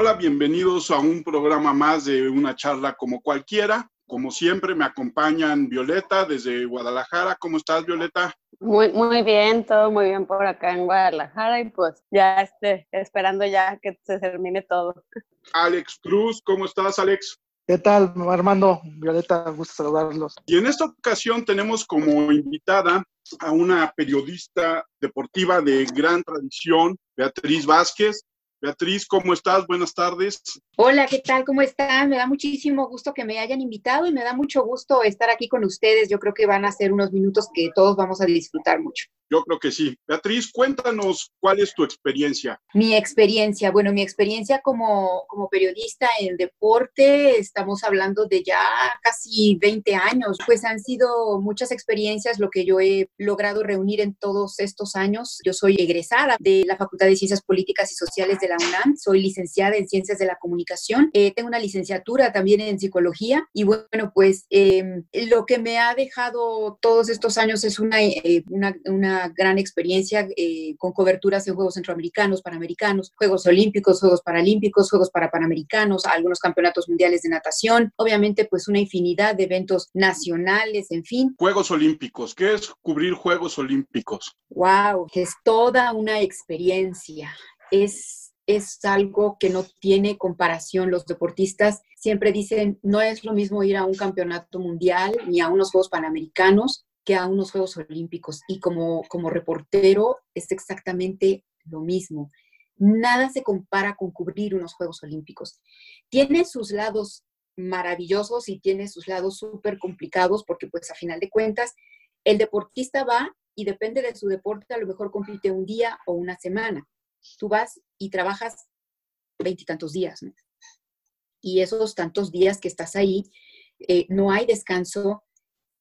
Hola, bienvenidos a un programa más de una charla como cualquiera. Como siempre, me acompañan Violeta desde Guadalajara. ¿Cómo estás, Violeta? Muy, muy bien, todo muy bien por acá en Guadalajara y pues ya esté esperando ya que se termine todo. Alex Cruz, ¿cómo estás, Alex? ¿Qué tal, Armando? Violeta, gusto saludarlos. Y en esta ocasión tenemos como invitada a una periodista deportiva de gran tradición, Beatriz Vázquez. Beatriz, ¿cómo estás? Buenas tardes. Hola, ¿qué tal? ¿Cómo están? Me da muchísimo gusto que me hayan invitado y me da mucho gusto estar aquí con ustedes. Yo creo que van a ser unos minutos que todos vamos a disfrutar mucho. Yo creo que sí. Beatriz, cuéntanos cuál es tu experiencia. Mi experiencia, bueno, mi experiencia como, como periodista en deporte, estamos hablando de ya casi 20 años, pues han sido muchas experiencias lo que yo he logrado reunir en todos estos años. Yo soy egresada de la Facultad de Ciencias Políticas y Sociales de la UNAM, soy licenciada en Ciencias de la Comunicación, eh, tengo una licenciatura también en Psicología y bueno, pues eh, lo que me ha dejado todos estos años es una, eh, una, una gran experiencia eh, con coberturas en Juegos Centroamericanos, Panamericanos, Juegos Olímpicos, Juegos Paralímpicos, Juegos para Panamericanos, algunos campeonatos mundiales de natación, obviamente pues una infinidad de eventos nacionales, en fin. Juegos Olímpicos, ¿qué es cubrir Juegos Olímpicos? Wow, es toda una experiencia. Es es algo que no tiene comparación. Los deportistas siempre dicen, no es lo mismo ir a un campeonato mundial ni a unos Juegos Panamericanos a unos Juegos Olímpicos. Y como, como reportero es exactamente lo mismo. Nada se compara con cubrir unos Juegos Olímpicos. Tiene sus lados maravillosos y tiene sus lados súper complicados porque pues a final de cuentas el deportista va y depende de su deporte, a lo mejor compite un día o una semana. Tú vas y trabajas veintitantos días. Y esos tantos días que estás ahí, eh, no hay descanso,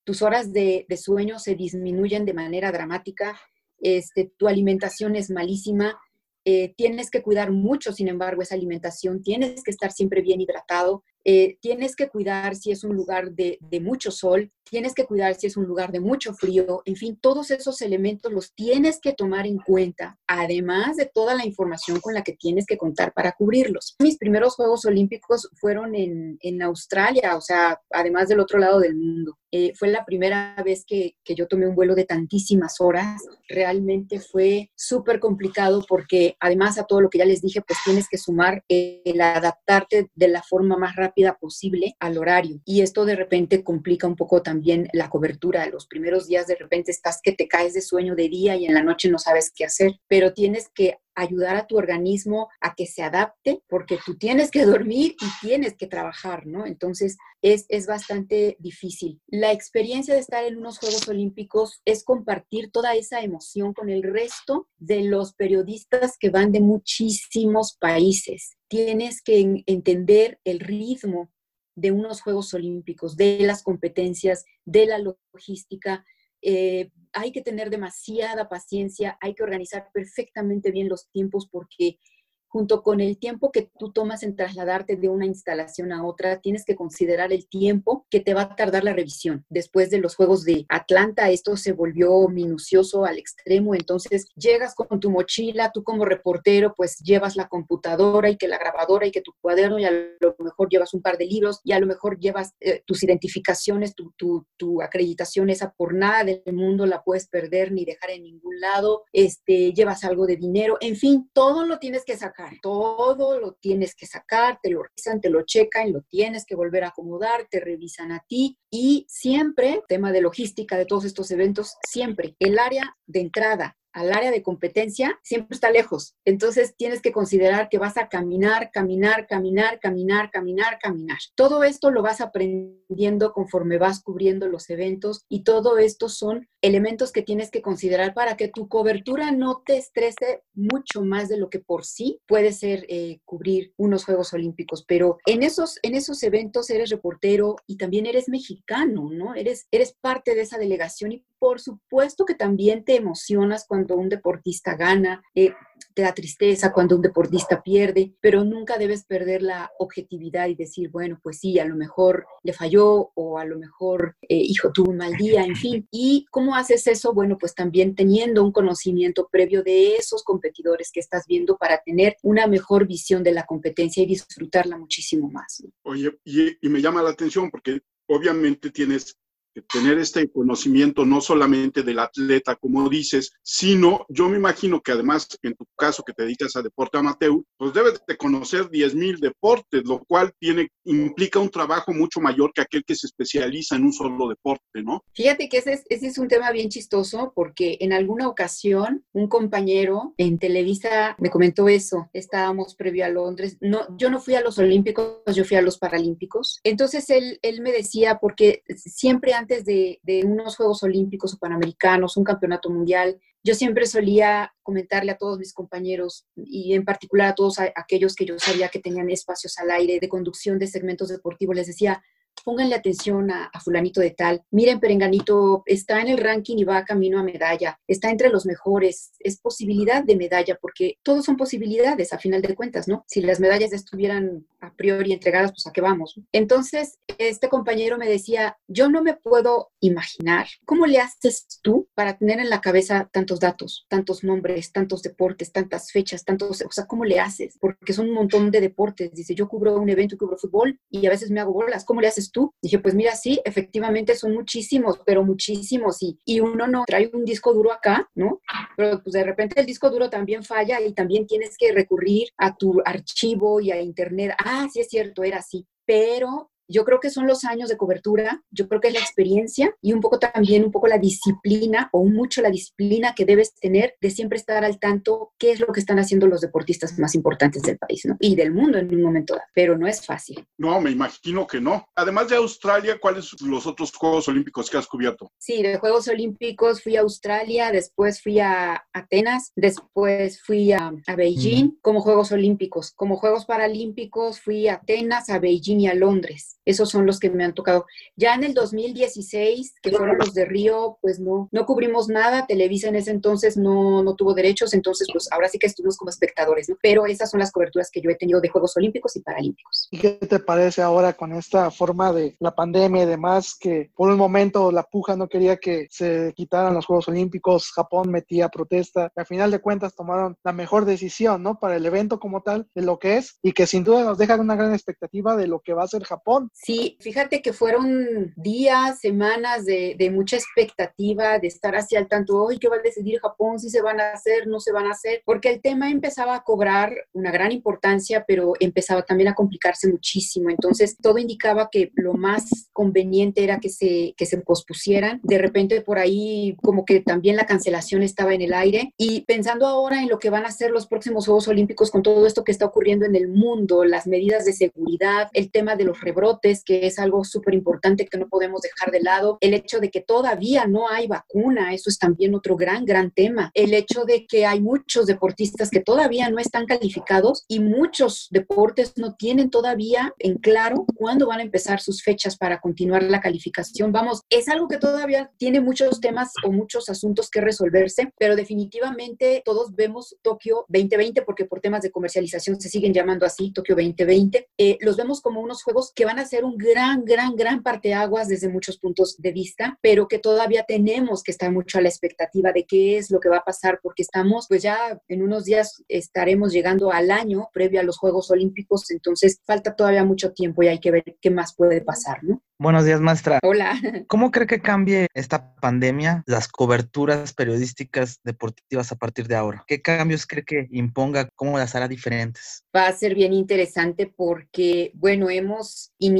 tus horas de, sueño se disminuyen de manera dramática, este, tu alimentación es malísima, eh, tienes que cuidar mucho, sin embargo, esa alimentación, tienes que estar siempre bien hidratado, eh, tienes que cuidar si es un lugar de, mucho sol, tienes que cuidar si es un lugar de mucho frío, en fin, todos esos elementos los tienes que tomar en cuenta, además de toda la información con la que tienes que contar para cubrirlos. Mis primeros Juegos Olímpicos fueron en, Australia, o sea, además del otro lado del mundo. Eh, fue la primera vez que, yo tomé un vuelo de tantísimas horas. Realmente fue súper complicado porque además a todo lo que ya les dije, pues tienes que sumar el adaptarte de la forma más rápida posible al horario. Y esto de repente complica un poco también la cobertura. Los primeros días de repente estás que te caes de sueño de día y en la noche no sabes qué hacer, pero tienes que ayudar a tu organismo a que se adapte, porque tú tienes que dormir y tienes que trabajar, ¿no? Entonces es, es bastante difícil. La experiencia de estar en unos Juegos Olímpicos es compartir toda esa emoción con el resto de los periodistas que van de muchísimos países. Tienes que entender el ritmo de unos Juegos Olímpicos, de las competencias, de la logística, eh, hay que tener demasiada paciencia, hay que organizar perfectamente bien los tiempos porque junto con el tiempo que tú tomas en trasladarte de una instalación a otra, tienes que considerar el tiempo que te va a tardar la revisión. Después de los Juegos de Atlanta, esto se volvió minucioso al extremo, entonces llegas con tu mochila, tú como reportero, pues llevas la computadora y que la grabadora y que tu cuaderno y a lo mejor llevas un par de libros y a lo mejor llevas eh, tus identificaciones, tu, tu, tu, acreditación, esa por nada del mundo la puedes perder ni dejar en ningún lado, este, llevas algo de dinero, en fin, todo lo tienes que sacar todo lo tienes que sacar, te lo revisan, te lo checan, lo tienes que volver a acomodar, te revisan a ti. Y siempre, tema de logística de todos estos eventos, siempre el área de entrada al área de competencia siempre está lejos. Entonces tienes que considerar que vas a caminar, caminar, caminar, caminar, caminar, caminar. Todo esto lo vas aprendiendo conforme vas cubriendo los eventos y todo esto son elementos que tienes que considerar para que tu cobertura no te estrese mucho más de lo que por sí puede ser eh, cubrir unos Juegos Olímpicos. Pero en esos, en esos eventos eres reportero y también eres mexicano, ¿no? Eres, eres parte de esa delegación y por supuesto que también te emocionas cuando un deportista gana, eh, te da tristeza cuando un deportista pierde, pero nunca debes perder la objetividad y decir, bueno, pues sí, a lo mejor le falló o a lo mejor, eh, hijo, tuvo un mal día, en fin. ¿Y cómo haces eso? Bueno, pues también teniendo un conocimiento previo de esos competidores que estás viendo para tener una mejor visión de la competencia y disfrutarla muchísimo más. Oye, y, y me llama la atención porque obviamente tienes tener este conocimiento no solamente del atleta, como dices, sino yo me imagino que además, en tu caso que te dedicas a deporte amateur, pues debes de conocer 10.000 deportes, lo cual tiene, implica un trabajo mucho mayor que aquel que se especializa en un solo deporte, ¿no? Fíjate que ese es, ese es un tema bien chistoso porque en alguna ocasión un compañero en Televisa me comentó eso, estábamos previo a Londres, no, yo no fui a los Olímpicos, yo fui a los Paralímpicos, entonces él, él me decía, porque siempre antes de, unos Juegos Olímpicos o Panamericanos, un campeonato mundial, yo siempre solía comentarle a todos mis compañeros y en particular a todos aquellos que yo sabía que tenían espacios al aire de conducción de segmentos deportivos, les decía, pónganle atención a, fulanito de tal, miren, Perenganito está en el ranking y va camino a medalla, está entre los mejores, es posibilidad de medalla, porque todos son posibilidades a final de cuentas, ¿no? Si las medallas estuvieran a priori entregadas, pues a qué vamos. Entonces, este compañero me decía, yo no me puedo imaginar cómo le haces tú para tener en la cabeza tantos datos, tantos nombres, tantos deportes, tantas fechas, tantos, o sea, ¿cómo le haces? Porque son un montón de deportes. Dice, yo cubro un evento cubro fútbol y a veces me hago bolas, ¿cómo le haces tú? Dije, pues mira, sí, efectivamente son muchísimos, pero muchísimos. Y, y uno no trae un disco duro acá, ¿no? Pero pues de repente el disco duro también falla y también tienes que recurrir a tu archivo y a internet. Ah, sí es cierto, era así. Pero yo creo que son los años de cobertura, yo creo que es la experiencia y un poco también, un poco la disciplina o mucho la disciplina que debes tener de siempre estar al tanto qué es lo que están haciendo los deportistas más importantes del país, ¿no? Y del mundo en un momento dado, pero no es fácil. No, me imagino que no. Además de Australia, ¿cuáles son los otros Juegos Olímpicos que has cubierto? Sí, de Juegos Olímpicos fui a Australia, después fui a Atenas, después fui a, a Beijing como Juegos Olímpicos. Como Juegos Paralímpicos fui a Atenas, a Beijing y a Londres. Esos son los que me han tocado. Ya en el 2016, que fueron los de Río, pues no, no cubrimos nada. Televisa en ese entonces no, no tuvo derechos, entonces pues ahora sí que estuvimos como espectadores. Pero esas son las coberturas que yo he tenido de Juegos Olímpicos y Paralímpicos. ¿Y qué te parece ahora con esta forma de la pandemia y demás, que por un momento la puja no quería que se quitaran los Juegos Olímpicos, Japón metía protesta, y al final de cuentas tomaron la mejor decisión, ¿no? Para el evento como tal, de lo que es, y que sin duda nos dejan una gran expectativa de lo que va a ser Japón. Sí, fíjate que fueron días, semanas de, mucha expectativa, de estar hacia el tanto, hoy ¿qué va a decidir Japón? Si se van a hacer, no se van a hacer, porque el tema empezaba a cobrar una gran importancia, pero empezaba también a complicarse muchísimo. Entonces, todo indicaba que lo más conveniente era que se, que se pospusieran. De repente, por ahí, como que también la cancelación estaba en el aire. Y pensando ahora en lo que van a ser los próximos Juegos Olímpicos con todo esto que está ocurriendo en el mundo, las medidas de seguridad, el tema de los rebrotes, que es algo súper importante que no podemos dejar de lado. El hecho de que todavía no hay vacuna, eso es también otro gran, gran tema. El hecho de que hay muchos deportistas que todavía no están calificados y muchos deportes no tienen todavía en claro cuándo van a empezar sus fechas para continuar la calificación. Vamos, es algo que todavía tiene muchos temas o muchos asuntos que resolverse, pero definitivamente todos vemos Tokio 2020 porque por temas de comercialización se siguen llamando así, Tokio 2020. Eh, los vemos como unos juegos que van a ser un gran, gran, gran parteaguas desde muchos puntos de vista, pero que todavía tenemos que estar mucho a la expectativa de qué es lo que va a pasar, porque estamos, pues ya en unos días estaremos llegando al año previo a los Juegos Olímpicos, entonces falta todavía mucho tiempo y hay que ver qué más puede pasar, ¿no? Buenos días, maestra. Hola. ¿Cómo cree que cambie esta pandemia las coberturas periodísticas deportivas a partir de ahora? ¿Qué cambios cree que imponga? ¿Cómo las hará diferentes? Va a ser bien interesante porque, bueno, hemos iniciado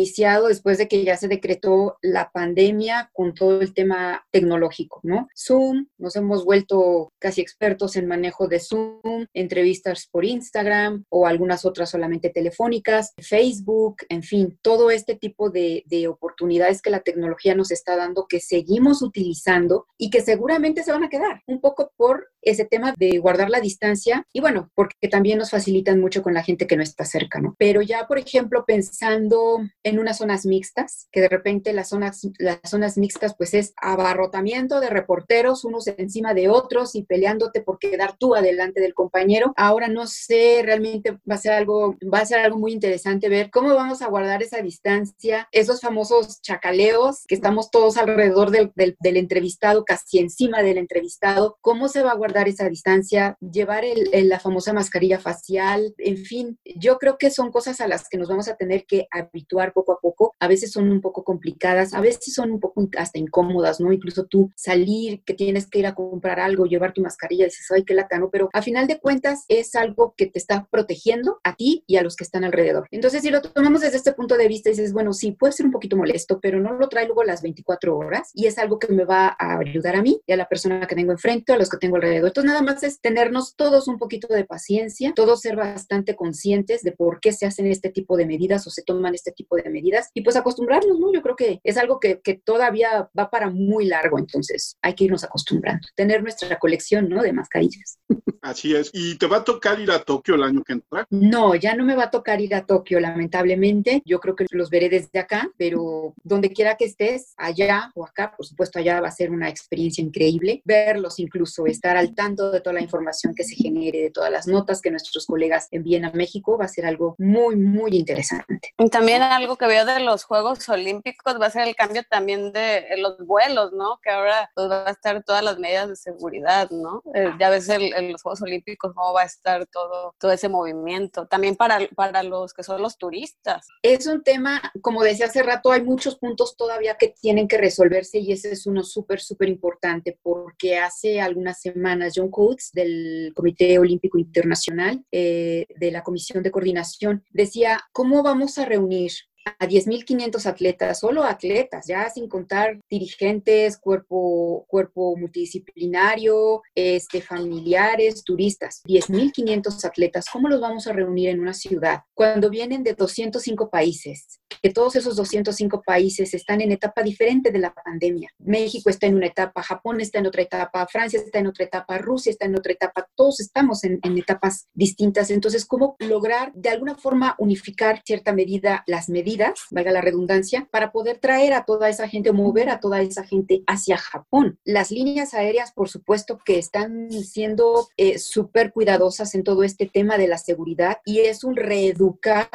después de que ya se decretó la pandemia con todo el tema tecnológico, ¿no? Zoom, nos hemos vuelto casi expertos en manejo de Zoom, entrevistas por Instagram o algunas otras solamente telefónicas, Facebook, en fin, todo este tipo de, de oportunidades que la tecnología nos está dando que seguimos utilizando y que seguramente se van a quedar, un poco por ese tema de guardar la distancia y bueno, porque también nos facilitan mucho con la gente que no está cerca, ¿no? Pero ya, por ejemplo, pensando en unas zonas mixtas, que de repente las zonas, las zonas mixtas pues es abarrotamiento de reporteros unos encima de otros y peleándote por quedar tú adelante del compañero. Ahora no sé, realmente va a ser algo, va a ser algo muy interesante ver cómo vamos a guardar esa distancia, esos famosos chacaleos que estamos todos alrededor del, del, entrevistado, casi encima del entrevistado, cómo se va a guardar esa distancia, llevar el, la famosa mascarilla facial, en fin, yo creo que son cosas a las que nos vamos a tener que habituar poco a poco. A veces son un poco complicadas, a veces son un poco hasta incómodas, ¿no? Incluso tú salir, que tienes que ir a comprar algo, llevar tu mascarilla, dices, ay, qué latano, pero a final de cuentas es algo que te está protegiendo a ti y a los que están alrededor. Entonces, si lo tomamos desde este punto de vista, dices, bueno, sí, puede ser un poquito molesto, pero no lo trae luego las 24 horas y es algo que me va a ayudar a mí y a la persona que tengo enfrente, a los que tengo alrededor. Entonces, nada más es tenernos todos un poquito de paciencia, todos ser bastante conscientes de por qué se hacen este tipo de medidas o se toman este tipo de medidas y pues acostumbrarnos, ¿no? Yo creo que es algo que, que todavía va para muy largo, entonces hay que irnos acostumbrando, tener nuestra colección, ¿no? De mascarillas. Así es. ¿Y te va a tocar ir a Tokio el año que entra? No, ya no me va a tocar ir a Tokio, lamentablemente. Yo creo que los veré desde acá, pero donde quiera que estés, allá o acá, por supuesto, allá va a ser una experiencia increíble. Verlos incluso, estar al tanto de toda la información que se genere, de todas las notas que nuestros colegas envíen a México, va a ser algo muy, muy interesante. Y también algo que veo de los Juegos Olímpicos va a ser el cambio también de los vuelos, ¿no? Que ahora pues, va a estar todas las medidas de seguridad, ¿no? Eh, ya ves en los Juegos Olímpicos cómo va a estar todo, todo ese movimiento. También para, para los que son los turistas. Es un tema, como decía hace rato, hay muchos puntos todavía que tienen que resolverse y ese es uno súper, súper importante porque hace algunas semanas John Coates del Comité Olímpico Internacional, eh, de la Comisión de Coordinación, decía, ¿cómo vamos a reunir a 10.500 atletas, solo atletas, ya sin contar dirigentes, cuerpo, cuerpo multidisciplinario, este, familiares, turistas. 10.500 atletas, ¿cómo los vamos a reunir en una ciudad? Cuando vienen de 205 países, que todos esos 205 países están en etapa diferente de la pandemia. México está en una etapa, Japón está en otra etapa, Francia está en otra etapa, Rusia está en otra etapa, todos estamos en, en etapas distintas. Entonces, ¿cómo lograr de alguna forma unificar cierta medida las medidas? valga la redundancia, para poder traer a toda esa gente o mover a toda esa gente hacia Japón. Las líneas aéreas, por supuesto, que están siendo eh, súper cuidadosas en todo este tema de la seguridad y es un reeducar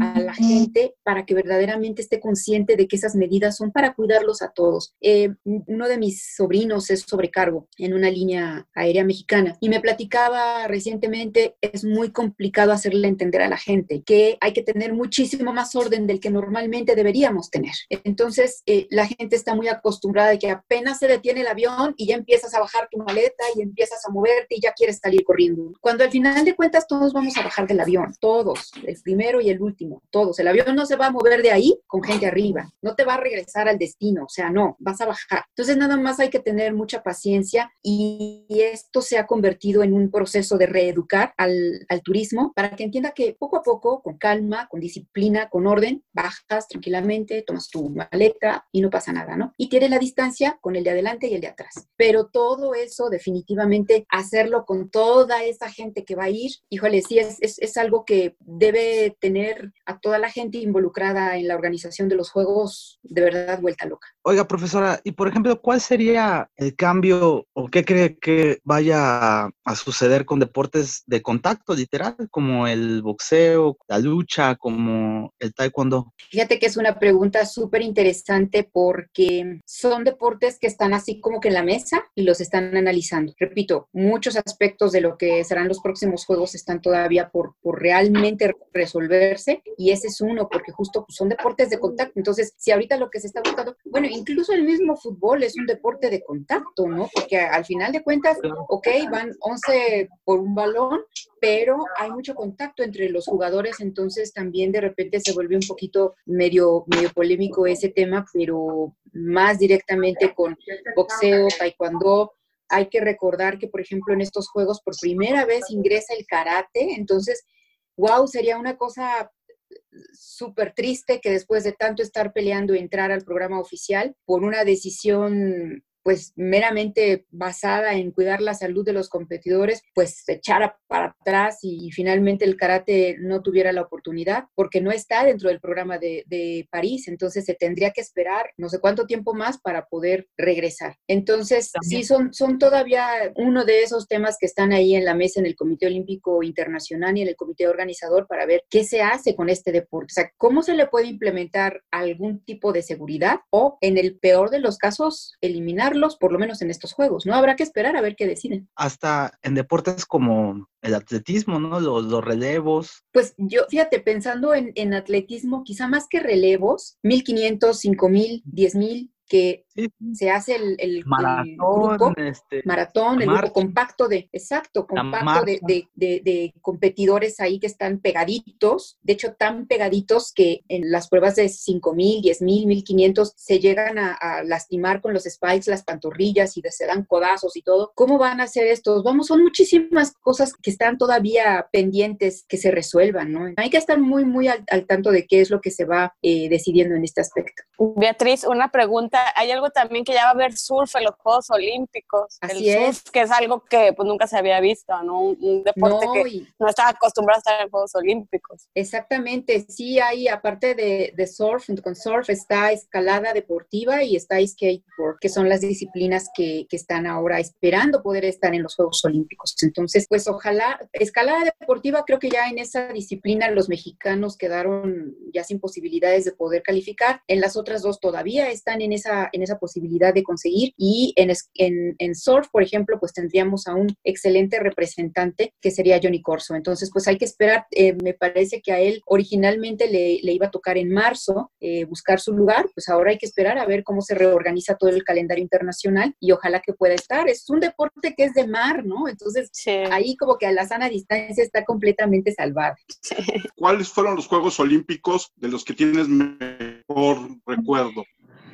a la gente para que verdaderamente esté consciente de que esas medidas son para cuidarlos a todos. Eh, uno de mis sobrinos es sobrecargo en una línea aérea mexicana y me platicaba recientemente, es muy complicado hacerle entender a la gente que hay que tener muchísimo más orden del que normalmente deberíamos tener. Entonces, eh, la gente está muy acostumbrada de que apenas se detiene el avión y ya empiezas a bajar tu maleta y empiezas a moverte y ya quieres salir corriendo. Cuando al final de cuentas todos vamos a bajar del avión, todos, el primero y el último, todos. El avión no se va a mover de ahí con gente arriba, no te va a regresar al destino, o sea, no, vas a bajar. Entonces, nada más hay que tener mucha paciencia y esto se ha convertido en un proceso de reeducar al, al turismo para que entienda que poco a poco, con calma, con disciplina, con orden, bajas tranquilamente, tomas tu maleta y no pasa nada, ¿no? Y tienes la distancia con el de adelante y el de atrás. Pero todo eso definitivamente hacerlo con toda esa gente que va a ir, híjole, sí, es, es, es algo que debe tener a toda la gente involucrada en la organización de los juegos de verdad vuelta loca. Oiga, profesora, y por ejemplo, ¿cuál sería el cambio o qué cree que vaya a suceder con deportes de contacto literal, como el boxeo, la lucha, como el taekwondo? Fíjate que es una pregunta súper interesante porque son deportes que están así como que en la mesa y los están analizando. Repito, muchos aspectos de lo que serán los próximos juegos están todavía por, por realmente resolverse y ese es uno, porque justo son deportes de contacto. Entonces, si ahorita lo que se está buscando, bueno, incluso el mismo fútbol es un deporte de contacto, ¿no? Porque al final de cuentas, ok, van 11 por un balón, pero hay mucho contacto entre los jugadores, entonces también de repente se vuelve un poquito medio, medio polémico ese tema, pero más directamente con boxeo, taekwondo, hay que recordar que, por ejemplo, en estos juegos por primera vez ingresa el karate, entonces, wow, sería una cosa súper triste que después de tanto estar peleando entrar al programa oficial por una decisión pues meramente basada en cuidar la salud de los competidores, pues se echara para atrás y, finalmente el karate no tuviera la oportunidad porque no está dentro del programa de, de París, entonces se tendría que esperar no sé cuánto tiempo más para poder regresar. Entonces, sí, son, son todavía uno de esos temas que están ahí en la mesa en el Comité Olímpico Internacional y en el Comité Organizador para ver qué se hace con este deporte. O sea, cómo se le puede implementar algún tipo de seguridad o, en el peor de los casos, por lo menos en estos juegos. No habrá que esperar a ver qué deciden. Hasta en deportes como el atletismo, ¿no? Los, los relevos. Pues yo, fíjate, pensando en, en atletismo, quizá más que relevos, 1500, 5000, 10000, que se hace el, el, maratón, grupo, este, maratón, el grupo compacto de, exacto, compacto de, de, de, de, competidores ahí que están pegaditos, de hecho tan pegaditos que en las pruebas de 5000, 10000, 1500 se llegan a, a, lastimar con los spikes, las pantorrillas y se dan codazos y todo. ¿Cómo van a hacer estos? Vamos, son muchísimas cosas que están todavía pendientes que se resuelvan, ¿no? Hay que estar muy, muy al, al tanto de qué es lo que se va eh, decidiendo en este aspecto. Beatriz, una pregunta. ¿Hay algo también que ya va a haber surf en los Juegos Olímpicos. Así el es. surf, que es algo que pues nunca se había visto, ¿no? Un, un deporte No, que y- no estaba acostumbrado a estar en Juegos Olímpicos. Exactamente, sí hay, aparte de, de surf, con surf está escalada deportiva y está skateboard, que son las disciplinas que, que están ahora esperando poder estar en los Juegos Olímpicos. Entonces, pues ojalá, escalada deportiva, creo que ya en esa disciplina los mexicanos quedaron ya sin posibilidades de poder calificar. En las otras dos todavía están en esa, en esa posibilidad de conseguir y en, es- en, en surf, por ejemplo, pues tendríamos a un excelente representante que sería Johnny Corso. Entonces, pues hay que esperar. Eh, me parece que a él originalmente le, le iba a tocar en marzo eh, buscar su lugar, pues ahora hay que esperar a ver cómo se reorganiza todo el calendario internacional y ojalá que pueda estar. Es un deporte que es de mar, ¿no? Entonces, Sí. ahí como que a la sana distancia está completamente salvada. ¿Cuáles fueron los Juegos Olímpicos de los que tienes mejor recuerdo?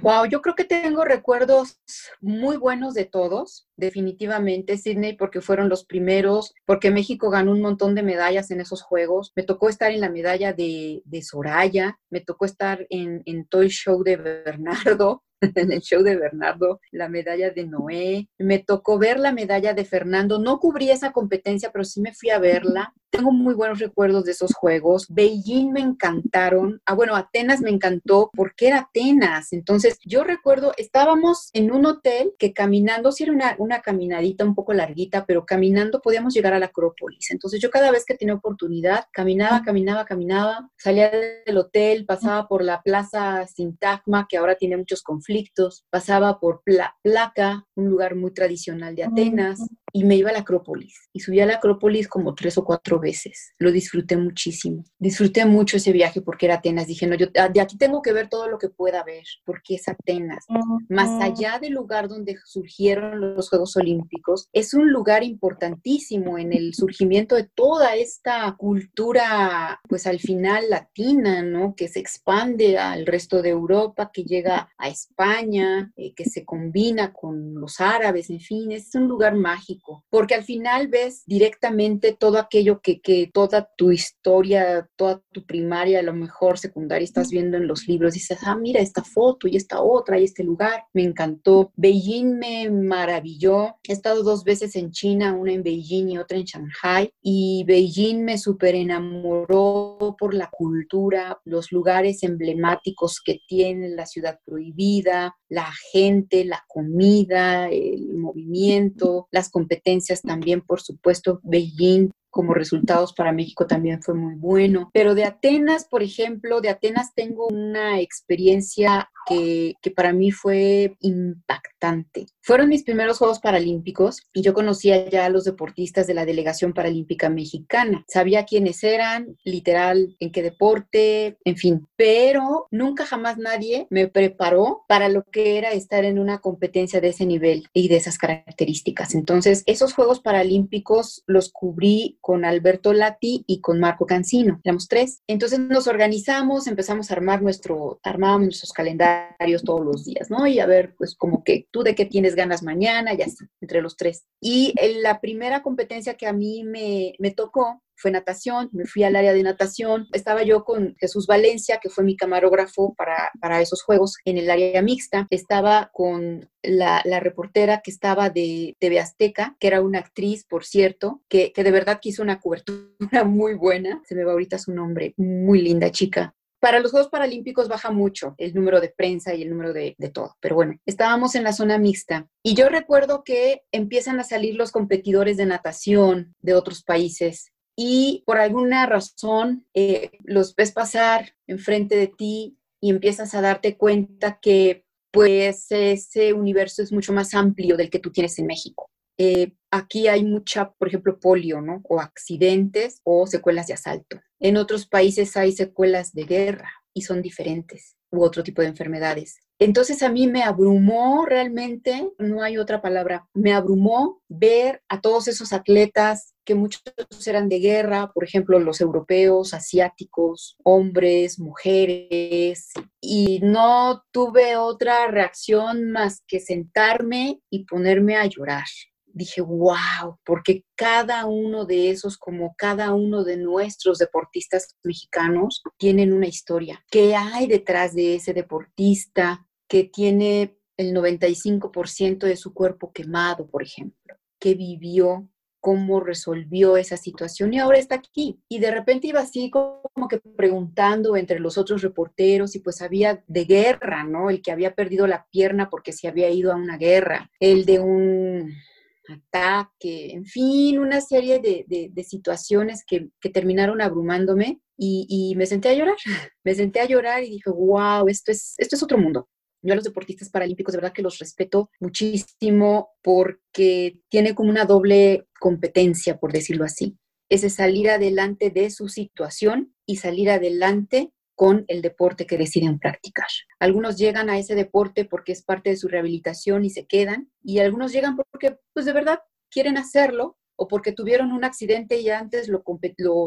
Wow, yo creo que tengo recuerdos muy buenos de todos, definitivamente, Sydney, porque fueron los primeros, porque México ganó un montón de medallas en esos juegos. Me tocó estar en la medalla de, de Soraya, me tocó estar en, en el show de Bernardo, en el show de Bernardo, la medalla de Noé. Me tocó ver la medalla de Fernando. No cubrí esa competencia, pero sí me fui a verla. Tengo muy buenos recuerdos de esos juegos. Beijing me encantaron. Ah, bueno, Atenas me encantó porque era Atenas. Entonces, yo recuerdo, estábamos en un hotel que caminando, sí era una, una caminadita un poco larguita, pero caminando podíamos llegar a la Acrópolis. Entonces, yo cada vez que tenía oportunidad, caminaba, caminaba, caminaba, salía del hotel, pasaba por la plaza Sintagma, que ahora tiene muchos conflictos, pasaba por Pla- Placa, un lugar muy tradicional de Atenas, y me iba a la Acrópolis. Y subí a la Acrópolis como tres o cuatro veces. Lo disfruté muchísimo. Disfruté mucho ese viaje porque era Atenas. Dije, no, yo ah, de aquí tengo que ver todo lo que pueda ver, porque es Atenas. Más allá del lugar donde surgieron los Juegos Olímpicos, es un lugar importantísimo en el surgimiento de toda esta cultura, pues al final latina, ¿no? Que se expande al resto de Europa, que llega a España, eh, que se combina con los árabes, en fin, es un lugar mágico, porque al final ves directamente todo aquello que, que toda tu historia, toda tu primaria, a lo mejor secundaria, estás viendo en los libros, dices, ah, mira esta foto y esta otra y este lugar, me encantó. Beijing me maravilló, he estado dos veces en China, una en Beijing y otra en Shanghai, y Beijing me super enamoró por la cultura, los lugares emblemáticos que tiene la ciudad prohibida, la gente, la comida, el movimiento, las competencias también, por supuesto, Beijing como resultados para México también fue muy bueno. Pero de Atenas, por ejemplo, de Atenas tengo una experiencia que, que, para mí fue impactante. Fueron mis primeros Juegos Paralímpicos y yo conocía ya a los deportistas de la delegación paralímpica mexicana. Sabía quiénes eran, literal, en qué deporte, en fin. Pero nunca jamás nadie me preparó para lo que era estar en una competencia de ese nivel y de esas características. Entonces, esos Juegos Paralímpicos los cubrí con Alberto Lati y con Marco Cancino. Éramos tres. Entonces nos organizamos, empezamos a armar nuestro, armábamos nuestros calendarios todos los días, ¿no? Y a ver, pues como que tú de qué tienes tienes ganas mañana, ya está, entre los tres. Y la primera competencia que a mí me, me tocó fue natación, me fui al área de natación, estaba yo con Jesús Valencia, que fue mi camarógrafo para, para esos juegos en el área mixta, estaba con la, la, reportera que estaba de TV Azteca, que era una actriz, por cierto, que, que de verdad que hizo una cobertura muy buena, se me va ahorita su nombre, muy linda chica, para los Juegos Paralímpicos baja mucho el número de prensa y el número de, todo, pero bueno, estábamos en la zona mixta y yo recuerdo que empiezan a salir los competidores de natación de otros países y por alguna razón eh, los ves pasar enfrente de ti y empiezas a darte cuenta que pues ese universo es mucho más amplio del que tú tienes en México. Eh, aquí hay mucha, por ejemplo, polio, ¿no? O accidentes o secuelas de asalto. En otros países hay secuelas de guerra y son diferentes, u otro tipo de enfermedades. Entonces a mí me abrumó realmente, no hay otra palabra, me abrumó ver a todos esos atletas que muchos eran de guerra, por ejemplo, los europeos, asiáticos, hombres, mujeres, y no tuve otra reacción más que sentarme y ponerme a llorar dije, wow, porque cada uno de esos, como cada uno de nuestros deportistas mexicanos, tienen una historia. ¿Qué hay detrás de ese deportista que tiene el 95% de su cuerpo quemado, por ejemplo? ¿Qué vivió? cómo resolvió esa situación y ahora está aquí. Y de repente iba así como que preguntando entre los otros reporteros y pues había de guerra, ¿no? El que había perdido la pierna porque se había ido a una guerra, el de un ataque, en fin, una serie de, situaciones que, terminaron abrumándome y, me senté a llorar, me senté a llorar y dije, wow, esto es, esto es otro mundo. Yo a los deportistas paralímpicos de verdad que los respeto muchísimo porque tiene como una doble competencia, por decirlo así. Ese salir adelante de su situación y salir adelante con el deporte que deciden practicar. Algunos llegan a ese deporte porque es parte de su rehabilitación y se quedan, y algunos llegan porque, pues de verdad, quieren hacerlo o porque tuvieron un accidente y antes lo,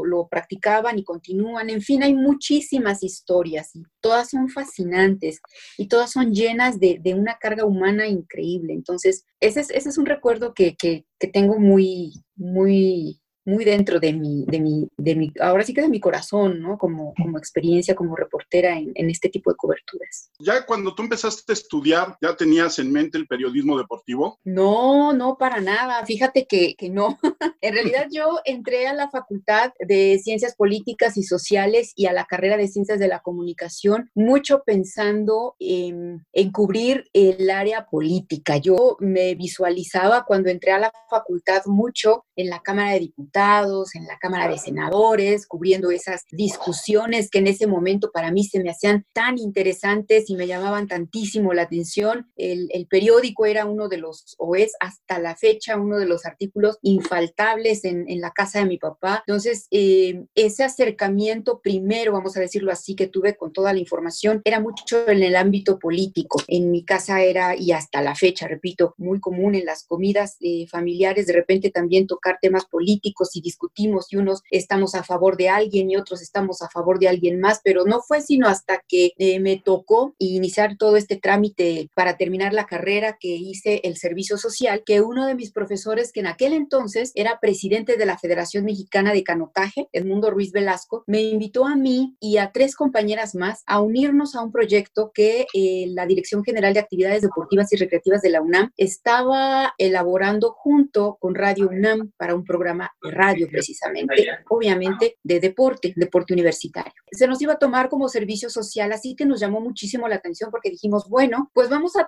lo, practicaban y continúan. En fin, hay muchísimas historias y todas son fascinantes y todas son llenas de, una carga humana increíble. Entonces, ese es, ese es un recuerdo que, que, que tengo muy, muy muy dentro de mi, de mi, de mi, ahora sí que de mi corazón, ¿no? Como, como experiencia, como reportera en, en, este tipo de coberturas. ¿Ya cuando tú empezaste a estudiar, ya tenías en mente el periodismo deportivo? No, no, para nada. Fíjate que, que no. en realidad yo entré a la Facultad de Ciencias Políticas y Sociales y a la carrera de Ciencias de la Comunicación, mucho pensando en, en cubrir el área política. Yo me visualizaba cuando entré a la facultad mucho en la Cámara de Diputados en la Cámara de Senadores, cubriendo esas discusiones que en ese momento para mí se me hacían tan interesantes y me llamaban tantísimo la atención. El, periódico era uno de los, o es hasta la fecha, uno de los artículos infaltables en, la casa de mi papá. Entonces, eh, ese acercamiento primero, vamos a decirlo así, que tuve con toda la información, era mucho en el ámbito político. En mi casa era, y hasta la fecha, repito, muy común en las comidas eh, familiares, de repente también tocar temas políticos y discutimos y unos estamos a favor de alguien y otros estamos a favor de alguien más, pero no fue sino hasta que eh, me tocó iniciar todo este trámite para terminar la carrera que hice el servicio social, que uno de mis profesores, que en aquel entonces era presidente de la Federación Mexicana de Canotaje, Edmundo Ruiz Velasco, me invitó a mí y a tres compañeras más a unirnos a un proyecto que eh, la Dirección General de Actividades Deportivas y Recreativas de la UNAM estaba elaborando junto con Radio UNAM para un programa radio precisamente, obviamente de deporte, deporte universitario. Se nos iba a tomar como servicio social, así que nos llamó muchísimo la atención porque dijimos, bueno, pues vamos a,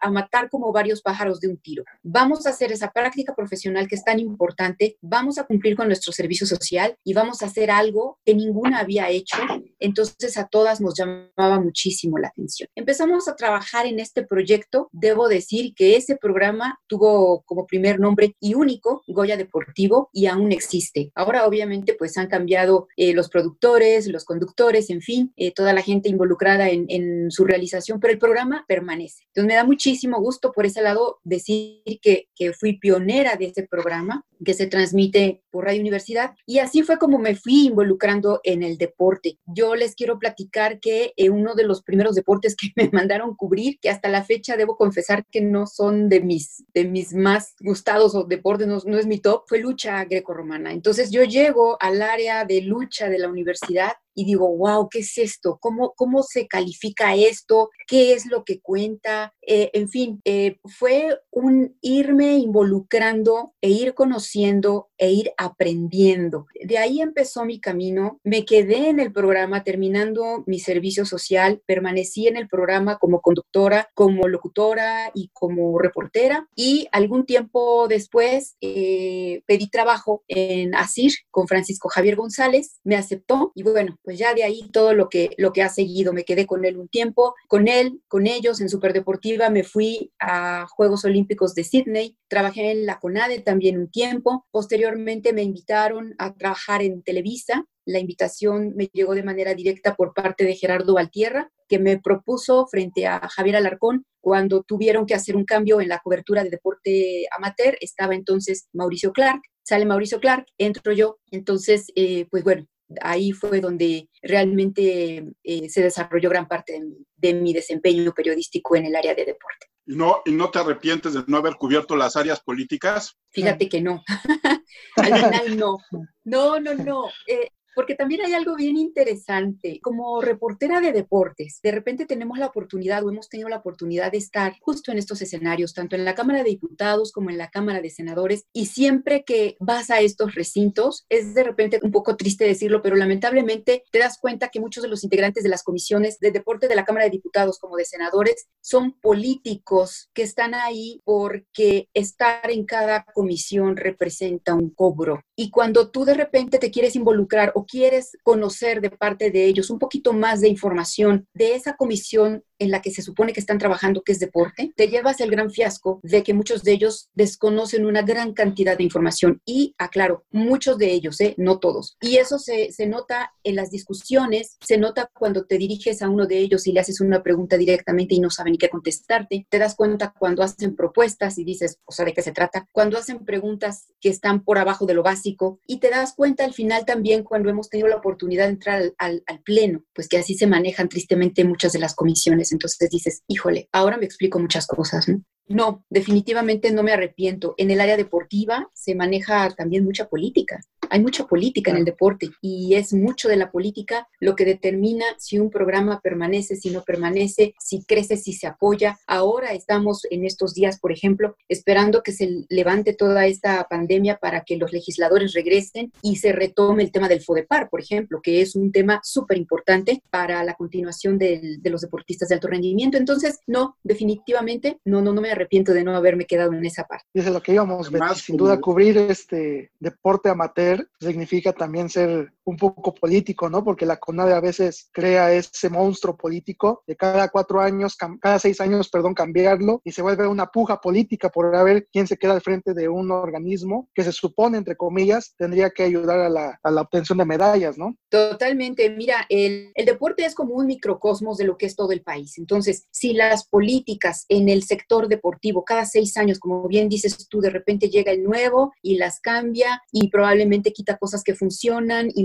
a, matar como varios pájaros de un tiro. Vamos a hacer esa práctica profesional que es tan importante, vamos a cumplir con nuestro servicio social y vamos a hacer algo que ninguna había hecho. Entonces a todas nos llamaba muchísimo la atención. Empezamos a trabajar en este proyecto. Debo decir que ese programa tuvo como primer nombre y único Goya Deportivo y aún aún existe. Ahora obviamente pues han cambiado eh, los productores, los conductores, en fin, eh, toda la gente involucrada en, en, su realización, pero el programa permanece. Entonces me da muchísimo gusto por ese lado decir que, que fui pionera de ese programa que se transmite por Radio Universidad y así fue como me fui involucrando en el deporte. Yo les quiero platicar que eh, uno de los primeros deportes que me mandaron cubrir, que hasta la fecha debo confesar que no son de mis, de mis más gustados o deportes, no, no es mi top, fue lucha grecorromana. Entonces yo llego al área de lucha de la universidad y digo, wow, ¿qué es esto? ¿Cómo, cómo se califica esto? ¿Qué es lo que cuenta? Eh, en fin, eh, fue un irme involucrando e ir conociendo e ir aprendiendo. De ahí empezó mi camino. Me quedé en el programa terminando mi servicio social, permanecí en el programa como conductora, como locutora y como reportera y algún tiempo después eh, pedí trabajo en ASIR con Francisco Javier González, me aceptó y bueno, pues ya de ahí todo lo que, lo que ha seguido. Me quedé con él un tiempo, con él, con ellos en Superdeportiva, me fui a Juegos Olímpicos de Sydney, trabajé en la CONADE también un tiempo, posteriormente me invitaron a trabajar en Televisa, la invitación me llegó de manera directa por parte de Gerardo Valtierra, que me propuso frente a Javier Alarcón cuando tuvieron que hacer un cambio en la cobertura de deporte amateur. Estaba entonces Mauricio Clark, sale Mauricio Clark, entro yo. Entonces, eh, pues bueno, ahí fue donde realmente eh, se desarrolló gran parte de mi, desempeño periodístico en el área de deporte. ¿Y no, ¿Y no te arrepientes de no haber cubierto las áreas políticas? Fíjate que no. Al final no. No, no, no. Eh, porque también hay algo bien interesante. Como reportera de deportes, de repente tenemos la oportunidad o hemos tenido la oportunidad de estar justo en estos escenarios, tanto en la Cámara de Diputados como en la Cámara de Senadores, y siempre que vas a estos recintos, es de repente un poco triste decirlo, pero lamentablemente te das cuenta que muchos de los integrantes de las comisiones de deporte de la Cámara de Diputados como de senadores son políticos que están ahí porque estar en cada comisión representa un cobro. Y cuando tú de repente te quieres involucrar o quieres conocer de parte de ellos un poquito más de información de esa comisión en la que se supone que están trabajando, que es deporte, te llevas el gran fiasco de que muchos de ellos desconocen una gran cantidad de información. Y aclaro, muchos de ellos, ¿eh? no todos. Y eso se, se nota en las discusiones, se nota cuando te diriges a uno de ellos y le haces una pregunta directamente y no saben ni qué contestarte. Te das cuenta cuando hacen propuestas y dices, o sea, ¿de qué se trata? Cuando hacen preguntas que están por abajo de lo básico. Y te das cuenta al final también cuando hemos tenido la oportunidad de entrar al, pleno, pues que así se manejan tristemente muchas de las comisiones entonces dices, híjole, ahora me explico muchas cosas, ¿no? No, definitivamente no me arrepiento. En el área deportiva se maneja también mucha política. Hay mucha política en el deporte y es mucho de la política lo que determina si un programa permanece, si no permanece, si crece, si se apoya. Ahora estamos en estos días, por ejemplo, esperando que se levante toda esta pandemia para que los legisladores regresen y se retome el tema del FODEPAR, por ejemplo, que es un tema súper importante para la continuación de los deportistas de alto rendimiento. Entonces, no, definitivamente, no, no, no me arrepiento de no haberme quedado en esa parte. Desde lo que íbamos, Betty, sin duda, cubrir este deporte amateur significa también ser un poco político, ¿no? Porque la CONADE a veces crea ese monstruo político de cada cuatro años, cada seis años, perdón, cambiarlo y se vuelve una puja política por ver quién se queda al frente de un organismo que se supone, entre comillas, tendría que ayudar a la, a la obtención de medallas, ¿no? Totalmente. Mira, el, deporte es como un microcosmos de lo que es todo el país. Entonces, si las políticas en el sector deportivo cada seis años, como bien dices tú, de repente llega el nuevo y las cambia y probablemente quita cosas que funcionan y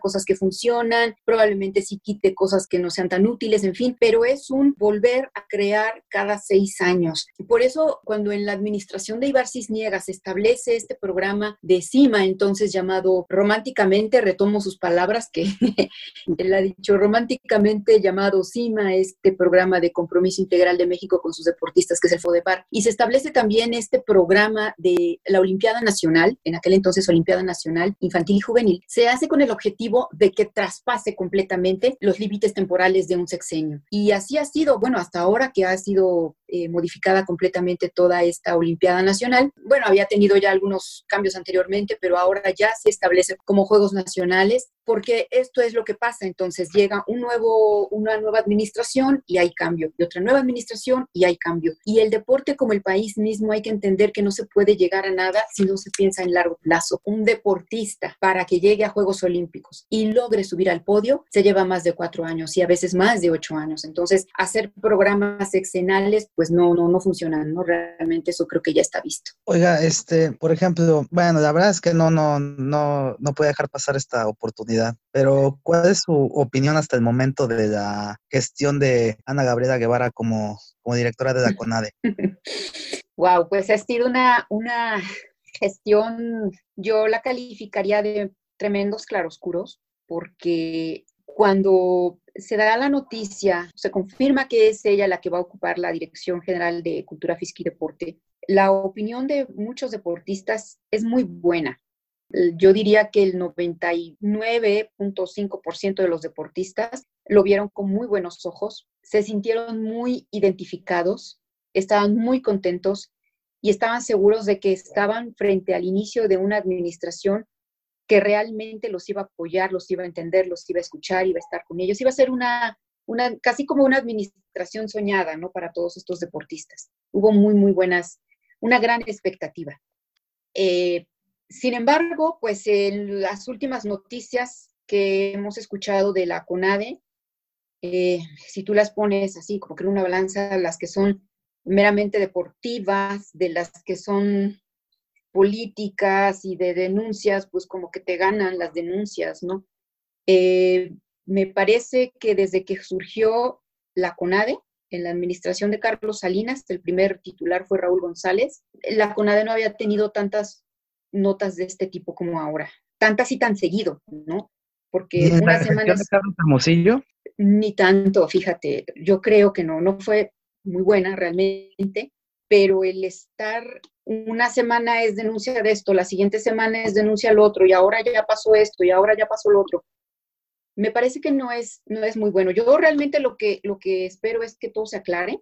cosas que funcionan, probablemente sí quite cosas que no sean tan útiles, en fin, pero es un volver a crear cada seis años. Por eso, cuando en la administración de Ibar Cisniega se establece este programa de CIMA, entonces llamado románticamente, retomo sus palabras que él ha dicho, románticamente llamado CIMA, este programa de compromiso integral de México con sus deportistas, que es el FODEPAR, y se establece también este programa de la Olimpiada Nacional, en aquel entonces Olimpiada Nacional Infantil y Juvenil, se hace con el objetivo de que traspase completamente los límites temporales de un sexenio. Y así ha sido, bueno, hasta ahora que ha sido eh, modificada completamente toda esta Olimpiada Nacional. Bueno, había tenido ya algunos cambios anteriormente, pero ahora ya se establece como Juegos Nacionales, porque esto es lo que pasa. Entonces llega un nuevo, una nueva administración y hay cambio, y otra nueva administración y hay cambio. Y el deporte como el país mismo hay que entender que no se puede llegar a nada si no se piensa en largo plazo. Un deportista para que llegue a Juegos Olímpicos y logre subir al podio se lleva más de cuatro años y a veces más de ocho años. Entonces, hacer programas exenales, pues no, no, no funcionan, ¿no? Realmente eso creo que ya está visto. Oiga, este, por ejemplo, bueno, la verdad es que no, no, no, no puede dejar pasar esta oportunidad, pero ¿cuál es su opinión hasta el momento de la gestión de Ana Gabriela Guevara como, como directora de la CONADE? wow, pues ha sido una, una gestión, yo la calificaría de tremendos claroscuros, porque cuando se da la noticia, se confirma que es ella la que va a ocupar la Dirección General de Cultura Física y Deporte, la opinión de muchos deportistas es muy buena. Yo diría que el 99.5% de los deportistas lo vieron con muy buenos ojos, se sintieron muy identificados, estaban muy contentos y estaban seguros de que estaban frente al inicio de una administración que realmente los iba a apoyar, los iba a entender, los iba a escuchar, iba a estar con ellos. Iba a ser una, una casi como una administración soñada, ¿no? Para todos estos deportistas. Hubo muy, muy buenas, una gran expectativa. Eh, sin embargo, pues en las últimas noticias que hemos escuchado de la CONADE, eh, si tú las pones así, como que en una balanza, las que son meramente deportivas, de las que son políticas y de denuncias, pues como que te ganan las denuncias, ¿no? Eh, me parece que desde que surgió la CONADE, en la administración de Carlos Salinas, el primer titular fue Raúl González, la CONADE no había tenido tantas notas de este tipo como ahora, tantas y tan seguido, ¿no? Porque una semana... de Carlos Hermosillo? Ni tanto, fíjate, yo creo que no, no fue muy buena realmente, pero el estar una semana es denuncia de esto, la siguiente semana es denuncia lo otro, y ahora ya pasó esto, y ahora ya pasó lo otro. Me parece que no es, no es muy bueno. Yo realmente lo que, lo que espero es que todo se aclare,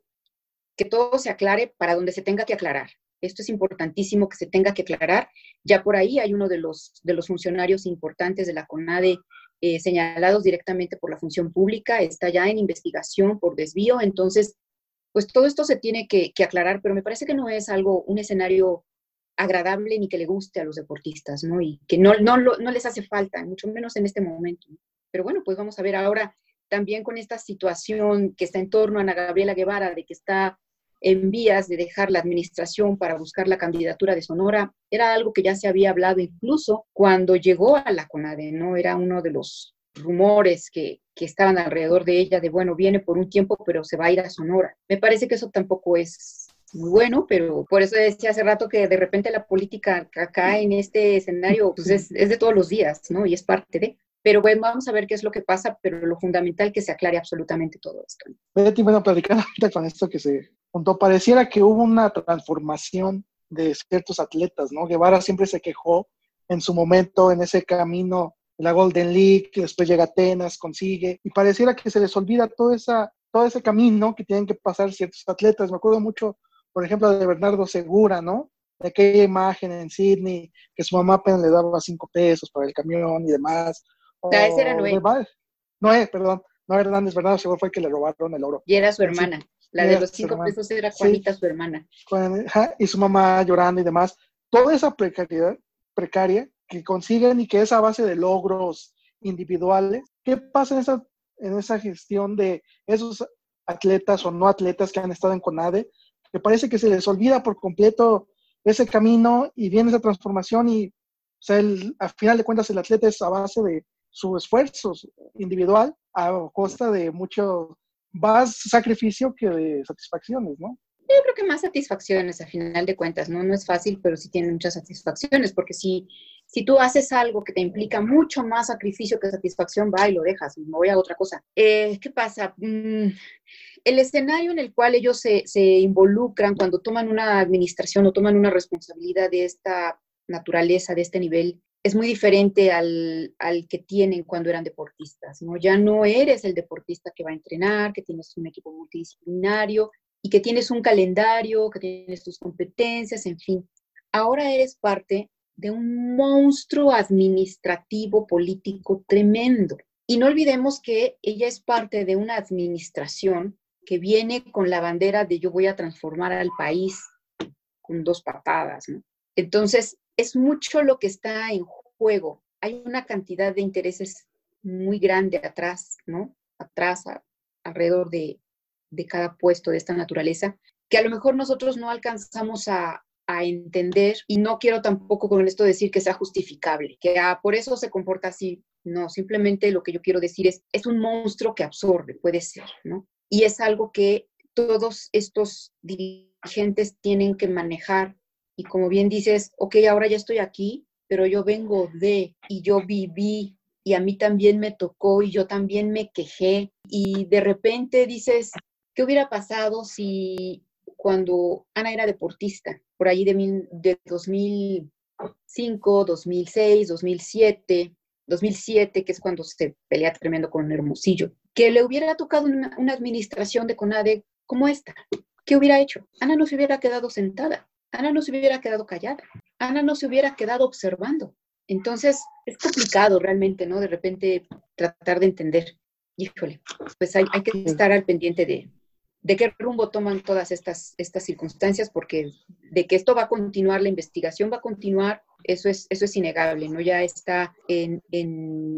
que todo se aclare para donde se tenga que aclarar. Esto es importantísimo que se tenga que aclarar. Ya por ahí hay uno de los, de los funcionarios importantes de la CONADE eh, señalados directamente por la función pública, está ya en investigación por desvío, entonces pues todo esto se tiene que, aclarar, pero me parece que no es algo, un escenario agradable ni que le guste a los deportistas, ¿no? Y que no, no, no les hace falta, mucho menos en este momento. Pero bueno, pues vamos a ver ahora también con esta situación que está en torno a Ana Gabriela Guevara, de que está en vías de dejar la administración para buscar la candidatura de Sonora, era algo que ya se había hablado incluso cuando llegó a la CONADE, ¿no? Era uno de los rumores que, que estaban alrededor de ella de, bueno, viene por un tiempo, pero se va a ir a Sonora. Me parece que eso tampoco es muy bueno, pero por eso decía hace rato que de repente la política acá en este escenario pues es, es de todos los días, ¿no? Y es parte de. Pero bueno, vamos a ver qué es lo que pasa, pero lo fundamental es que se aclare absolutamente todo esto. Betty, bueno, platicar con esto que se juntó, pareciera que hubo una transformación de ciertos atletas, ¿no? Guevara siempre se quejó en su momento en ese camino la Golden League, después llega Atenas, consigue, y pareciera que se les olvida todo, esa, todo ese camino que tienen que pasar ciertos atletas. Me acuerdo mucho, por ejemplo, de Bernardo Segura, ¿no? De aquella imagen en Sydney, que su mamá apenas le daba cinco pesos para el camión y demás. O, ese era Noé. Noé, perdón. No Hernández, Bernardo Segura fue el que le robaron el oro. Y era su hermana. La de los cinco pesos era Juanita, su hermana. y su mamá llorando y demás. Toda esa precariedad, precaria que consiguen y que es a base de logros individuales. ¿Qué pasa en esa, en esa gestión de esos atletas o no atletas que han estado en CONADE? Que parece que se les olvida por completo ese camino y viene esa transformación y o sea, al final de cuentas el atleta es a base de su esfuerzo individual a costa de mucho más sacrificio que de satisfacciones, ¿no? Yo creo que más satisfacciones a final de cuentas, ¿no? No es fácil, pero sí tiene muchas satisfacciones, porque si si tú haces algo que te implica mucho más sacrificio que satisfacción, va y lo dejas, me voy a otra cosa. Eh, ¿Qué pasa? Mm, el escenario en el cual ellos se, involucran cuando toman una administración o toman una responsabilidad de esta naturaleza, de este nivel, es muy diferente al, al, que tienen cuando eran deportistas, ¿no? Ya no eres el deportista que va a entrenar, que tienes un equipo multidisciplinario, y que tienes un calendario, que tienes tus competencias, en fin. Ahora eres parte de un monstruo administrativo político tremendo. Y no olvidemos que ella es parte de una administración que viene con la bandera de yo voy a transformar al país con dos patadas. Entonces, es mucho lo que está en juego. Hay una cantidad de intereses muy grande atrás, ¿no? Atrás, alrededor de, de cada puesto de esta naturaleza, que a lo mejor nosotros no alcanzamos a, entender y no quiero tampoco con esto decir que sea justificable, que ah, por eso se comporta así. No, simplemente lo que yo quiero decir es, es un monstruo que absorbe, puede ser, ¿no? Y es algo que todos estos dirigentes tienen que manejar. Y como bien dices, ok, ahora ya estoy aquí, pero yo vengo de y yo viví y a mí también me tocó y yo también me quejé y de repente dices, ¿qué hubiera pasado si cuando Ana era deportista, por ahí de, de 2005, 2006, 2007, 2007, que es cuando se pelea tremendo con Hermosillo, que le hubiera tocado una, una administración de CONADE como esta? ¿Qué hubiera hecho? Ana no se hubiera quedado sentada, Ana no se hubiera quedado callada, Ana no se hubiera quedado observando. Entonces, es complicado realmente, ¿no? De repente tratar de entender. Híjole, pues hay, hay que estar al pendiente de, de qué rumbo toman todas estas, estas circunstancias, porque de que esto va a continuar, la investigación va a continuar, eso es, eso es innegable, ¿no? Ya está en,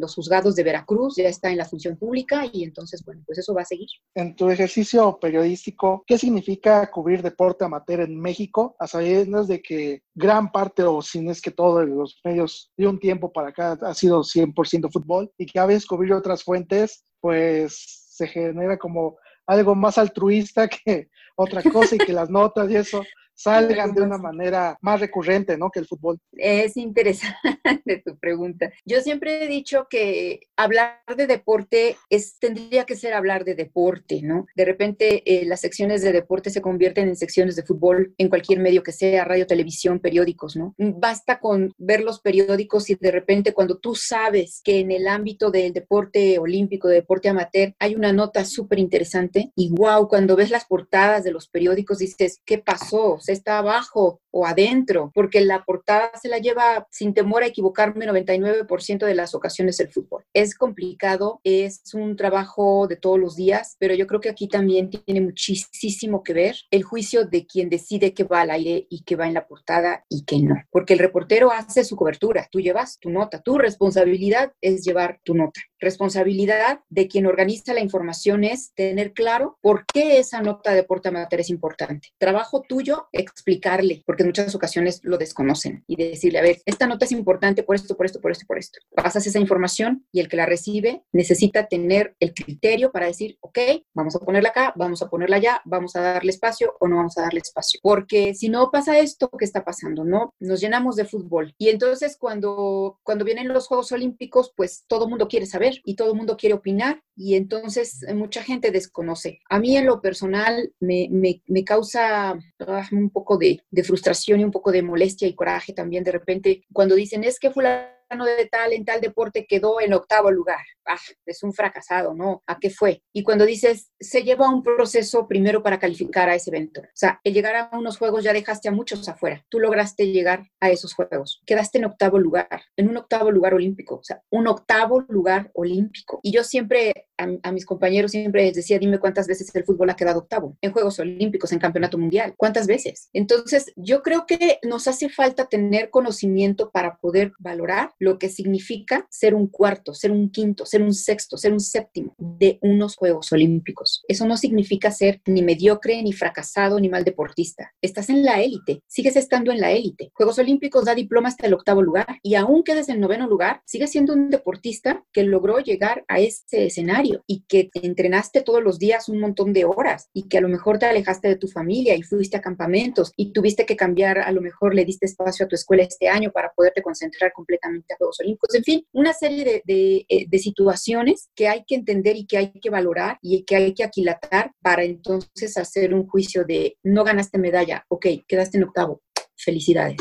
los juzgados de Veracruz, ya está en la función pública y entonces, bueno, pues eso va a seguir. En tu ejercicio periodístico, ¿qué significa cubrir deporte amateur en México? A sabiendas de que gran parte, o si no es que todo, de los medios de un tiempo para acá ha sido 100% fútbol y que a veces cubrir otras fuentes, pues se genera como algo más altruista que otra cosa y que las notas y eso salgan de una manera más recurrente, ¿no? Que el fútbol. Es interesante tu pregunta. Yo siempre he dicho que hablar de deporte es, tendría que ser hablar de deporte, ¿no? De repente eh, las secciones de deporte se convierten en secciones de fútbol en cualquier medio que sea, radio, televisión, periódicos, ¿no? Basta con ver los periódicos y de repente cuando tú sabes que en el ámbito del deporte olímpico, de deporte amateur, hay una nota súper interesante y wow, cuando ves las portadas de los periódicos dices, ¿qué pasó? está abajo o adentro, porque la portada se la lleva sin temor a equivocarme 99% de las ocasiones el fútbol. Es complicado, es un trabajo de todos los días, pero yo creo que aquí también tiene muchísimo que ver el juicio de quien decide que va al aire y que va en la portada y que no, porque el reportero hace su cobertura, tú llevas tu nota, tu responsabilidad es llevar tu nota. Responsabilidad de quien organiza la información es tener claro por qué esa nota de amateur es importante. Trabajo tuyo, explicarle, porque en muchas ocasiones lo desconocen y decirle, a ver, esta nota es importante por esto, por esto, por esto, por esto. Pasas esa información y el que la recibe necesita tener el criterio para decir, ok, vamos a ponerla acá, vamos a ponerla allá, vamos a darle espacio o no vamos a darle espacio. Porque si no pasa esto, ¿qué está pasando? No, nos llenamos de fútbol. Y entonces cuando, cuando vienen los Juegos Olímpicos, pues todo el mundo quiere saber y todo el mundo quiere opinar y entonces mucha gente desconoce. A mí en lo personal me, me, me causa ah, un poco de, de, frustración y un poco de molestia y coraje también de repente cuando dicen es que fulano de tal en tal deporte quedó en octavo lugar. Ah, es un fracasado, ¿no? ¿A qué fue? Y cuando dices, se lleva un proceso primero para calificar a ese evento. O sea, el llegar a unos juegos ya dejaste a muchos afuera. Tú lograste llegar a esos juegos. Quedaste en octavo lugar, en un octavo lugar olímpico. O sea, un octavo lugar olímpico. Y yo siempre, a, mis compañeros siempre les decía, dime cuántas veces el fútbol ha quedado octavo en Juegos Olímpicos, en Campeonato Mundial. ¿Cuántas veces? Entonces, yo creo que nos hace falta tener conocimiento para poder valorar lo que significa ser un cuarto, ser un quinto, ser un sexto, ser un séptimo de unos Juegos Olímpicos. Eso no significa ser ni mediocre, ni fracasado, ni mal deportista. Estás en la élite, sigues estando en la élite. Juegos Olímpicos da diploma hasta el octavo lugar y aún quedes en noveno lugar, sigues siendo un deportista que logró llegar a ese escenario y que entrenaste todos los días un montón de horas y que a lo mejor te alejaste de tu familia y fuiste a campamentos y tuviste que cambiar, a lo mejor le diste espacio a tu escuela este año para poderte concentrar completamente a Juegos Olímpicos. En fin, una serie de, de, eh, situaciones que hay que entender y que hay que valorar y que hay que aquilatar para entonces hacer un juicio de no ganaste medalla, ok, quedaste en octavo, felicidades.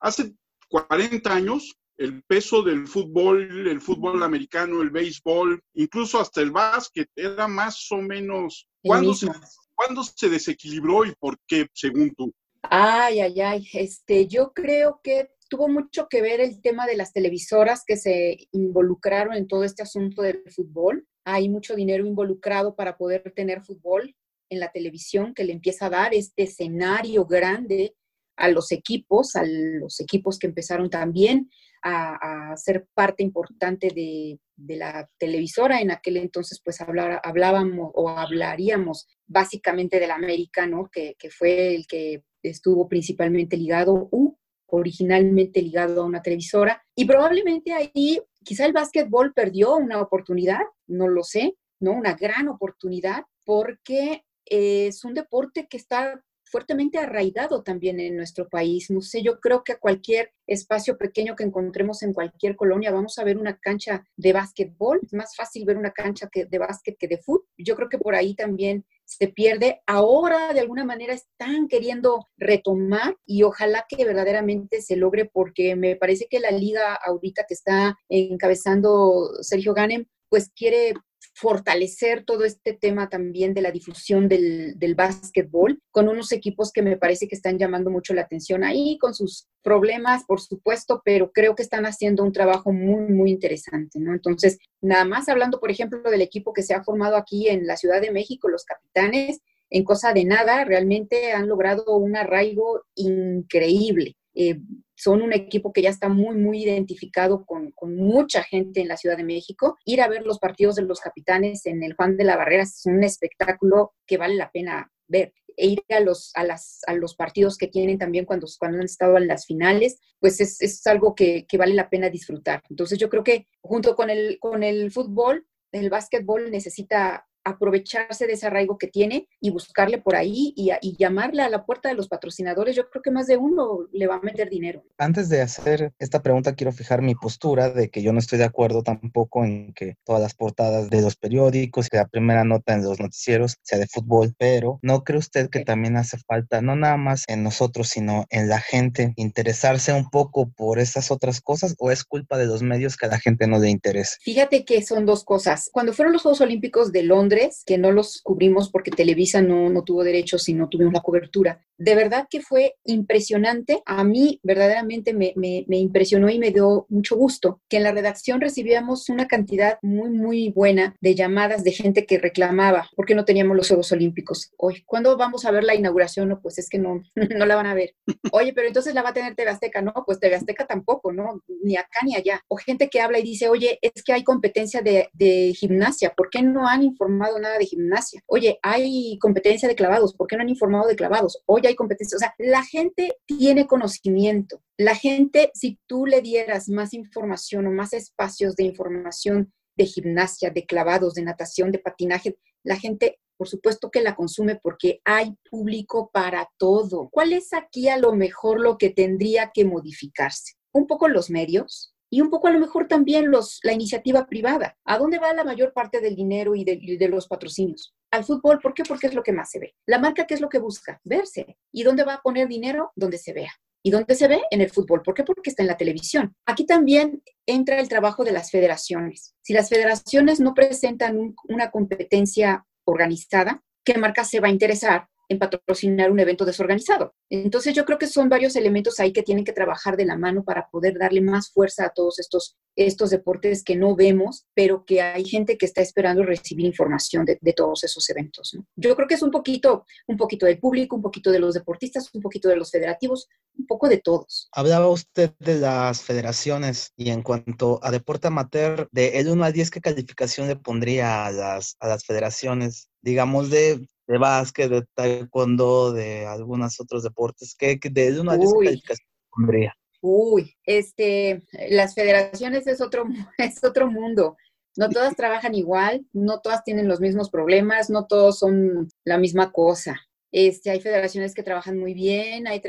Hace 40 años el peso del fútbol, el fútbol americano, el béisbol, incluso hasta el básquet, era más o menos... ¿Cuándo se, ¿Cuándo se desequilibró y por qué, según tú? Ay, ay, ay. Este, yo creo que tuvo mucho que ver el tema de las televisoras que se involucraron en todo este asunto del fútbol. Hay mucho dinero involucrado para poder tener fútbol en la televisión que le empieza a dar este escenario grande a los equipos, a los equipos que empezaron también a, ser parte importante de, la televisora. En aquel entonces, pues hablábamos o hablaríamos básicamente del América, ¿no? Que, que, fue el que estuvo principalmente ligado, u originalmente ligado a una televisora. Y probablemente ahí, quizá el básquetbol perdió una oportunidad, no lo sé, ¿no? Una gran oportunidad, porque es un deporte que está fuertemente arraigado también en nuestro país. No sé, yo creo que a cualquier espacio pequeño que encontremos en cualquier colonia vamos a ver una cancha de básquetbol. Es más fácil ver una cancha de básquet que de fútbol. Yo creo que por ahí también se pierde. Ahora de alguna manera están queriendo retomar y ojalá que verdaderamente se logre porque me parece que la liga ahorita que está encabezando Sergio Ganem pues quiere fortalecer todo este tema también de la difusión del, del básquetbol con unos equipos que me parece que están llamando mucho la atención ahí, con sus problemas, por supuesto, pero creo que están haciendo un trabajo muy, muy interesante, ¿no? Entonces, nada más hablando, por ejemplo, del equipo que se ha formado aquí en la Ciudad de México, los capitanes, en cosa de nada, realmente han logrado un arraigo increíble. Eh, son un equipo que ya está muy, muy identificado con, mucha gente en la Ciudad de México. Ir a ver los partidos de los capitanes en el Juan de la Barrera es un espectáculo que vale la pena ver. E ir a los, a, las, a los partidos que tienen también cuando, cuando han estado en las finales, pues es, es algo que, que, vale la pena disfrutar. Entonces yo creo que junto con el, con el fútbol, el básquetbol necesita aprovecharse de ese arraigo que tiene y buscarle por ahí y, llamarle a la puerta de los patrocinadores. Yo creo que más de uno le va a meter dinero. Antes de hacer esta pregunta, quiero fijar mi postura de que yo no estoy de acuerdo tampoco en que todas las portadas de los periódicos, que la primera nota en los noticieros sea de fútbol, pero ¿no cree usted que también hace falta, no nada más en nosotros, sino en la gente, interesarse un poco por esas otras cosas o es culpa de los medios que a la gente no le interesa? Fíjate que son dos cosas. Cuando fueron los Juegos Olímpicos de Londres, que no los cubrimos porque Televisa no, no tuvo derechos y no tuvimos la cobertura. De verdad que fue impresionante. A mí verdaderamente me, me, me impresionó y me dio mucho gusto que en la redacción recibíamos una cantidad muy, muy buena de llamadas de gente que reclamaba porque no teníamos los Juegos Olímpicos. Hoy, ¿cuándo vamos a ver la inauguración? No, pues es que no, no la van a ver. Oye, pero entonces la va a tener TV Azteca. No, pues TV Azteca tampoco, ¿no? Ni acá ni allá. O gente que habla y dice, oye, es que hay competencia de, de gimnasia. ¿Por qué no han informado? Nada de gimnasia. Oye, hay competencia de clavados, ¿por qué no han informado de clavados? Oye, hay competencia. O sea, la gente tiene conocimiento. La gente, si tú le dieras más información o más espacios de información de gimnasia, de clavados, de natación, de patinaje, la gente por supuesto que la consume porque hay público para todo. ¿Cuál es aquí a lo mejor lo que tendría que modificarse? Un poco los medios, y un poco a lo mejor también los, la iniciativa privada. ¿A dónde va la mayor parte del dinero y de, los patrocinios? Al fútbol, ¿por qué? Porque es lo que más se ve. La marca, ¿qué es lo que busca? Verse. ¿Y dónde va a poner dinero? Donde se vea. ¿Y dónde se ve? En el fútbol. ¿Por qué? Porque está en la televisión. Aquí también entra el trabajo de las federaciones. Si las federaciones no presentan una competencia organizada, ¿qué marca se va a interesar en patrocinar un evento desorganizado. Entonces yo creo que son varios elementos ahí que tienen que trabajar de la mano para poder darle más fuerza a todos estos, estos deportes que no vemos, pero que hay gente que está esperando recibir información de, todos esos eventos. Yo creo que es un poquito, un poquito del público, un poquito de los deportistas, un poquito de los federativos, un poco de todos. Hablaba usted de las federaciones y en cuanto a deporte amateur, de el 1 al 10, ¿qué calificación le pondría a las, a las federaciones? digamos, de de básquet, de taekwondo, de algunos otros deportes? ¿Qué, de una calificación pondría? Uy, este, las federaciones es otro, es otro mundo. No todas trabajan igual, no todas tienen los mismos problemas, no todos son la misma cosa. Este, hay federaciones que trabajan muy bien, hay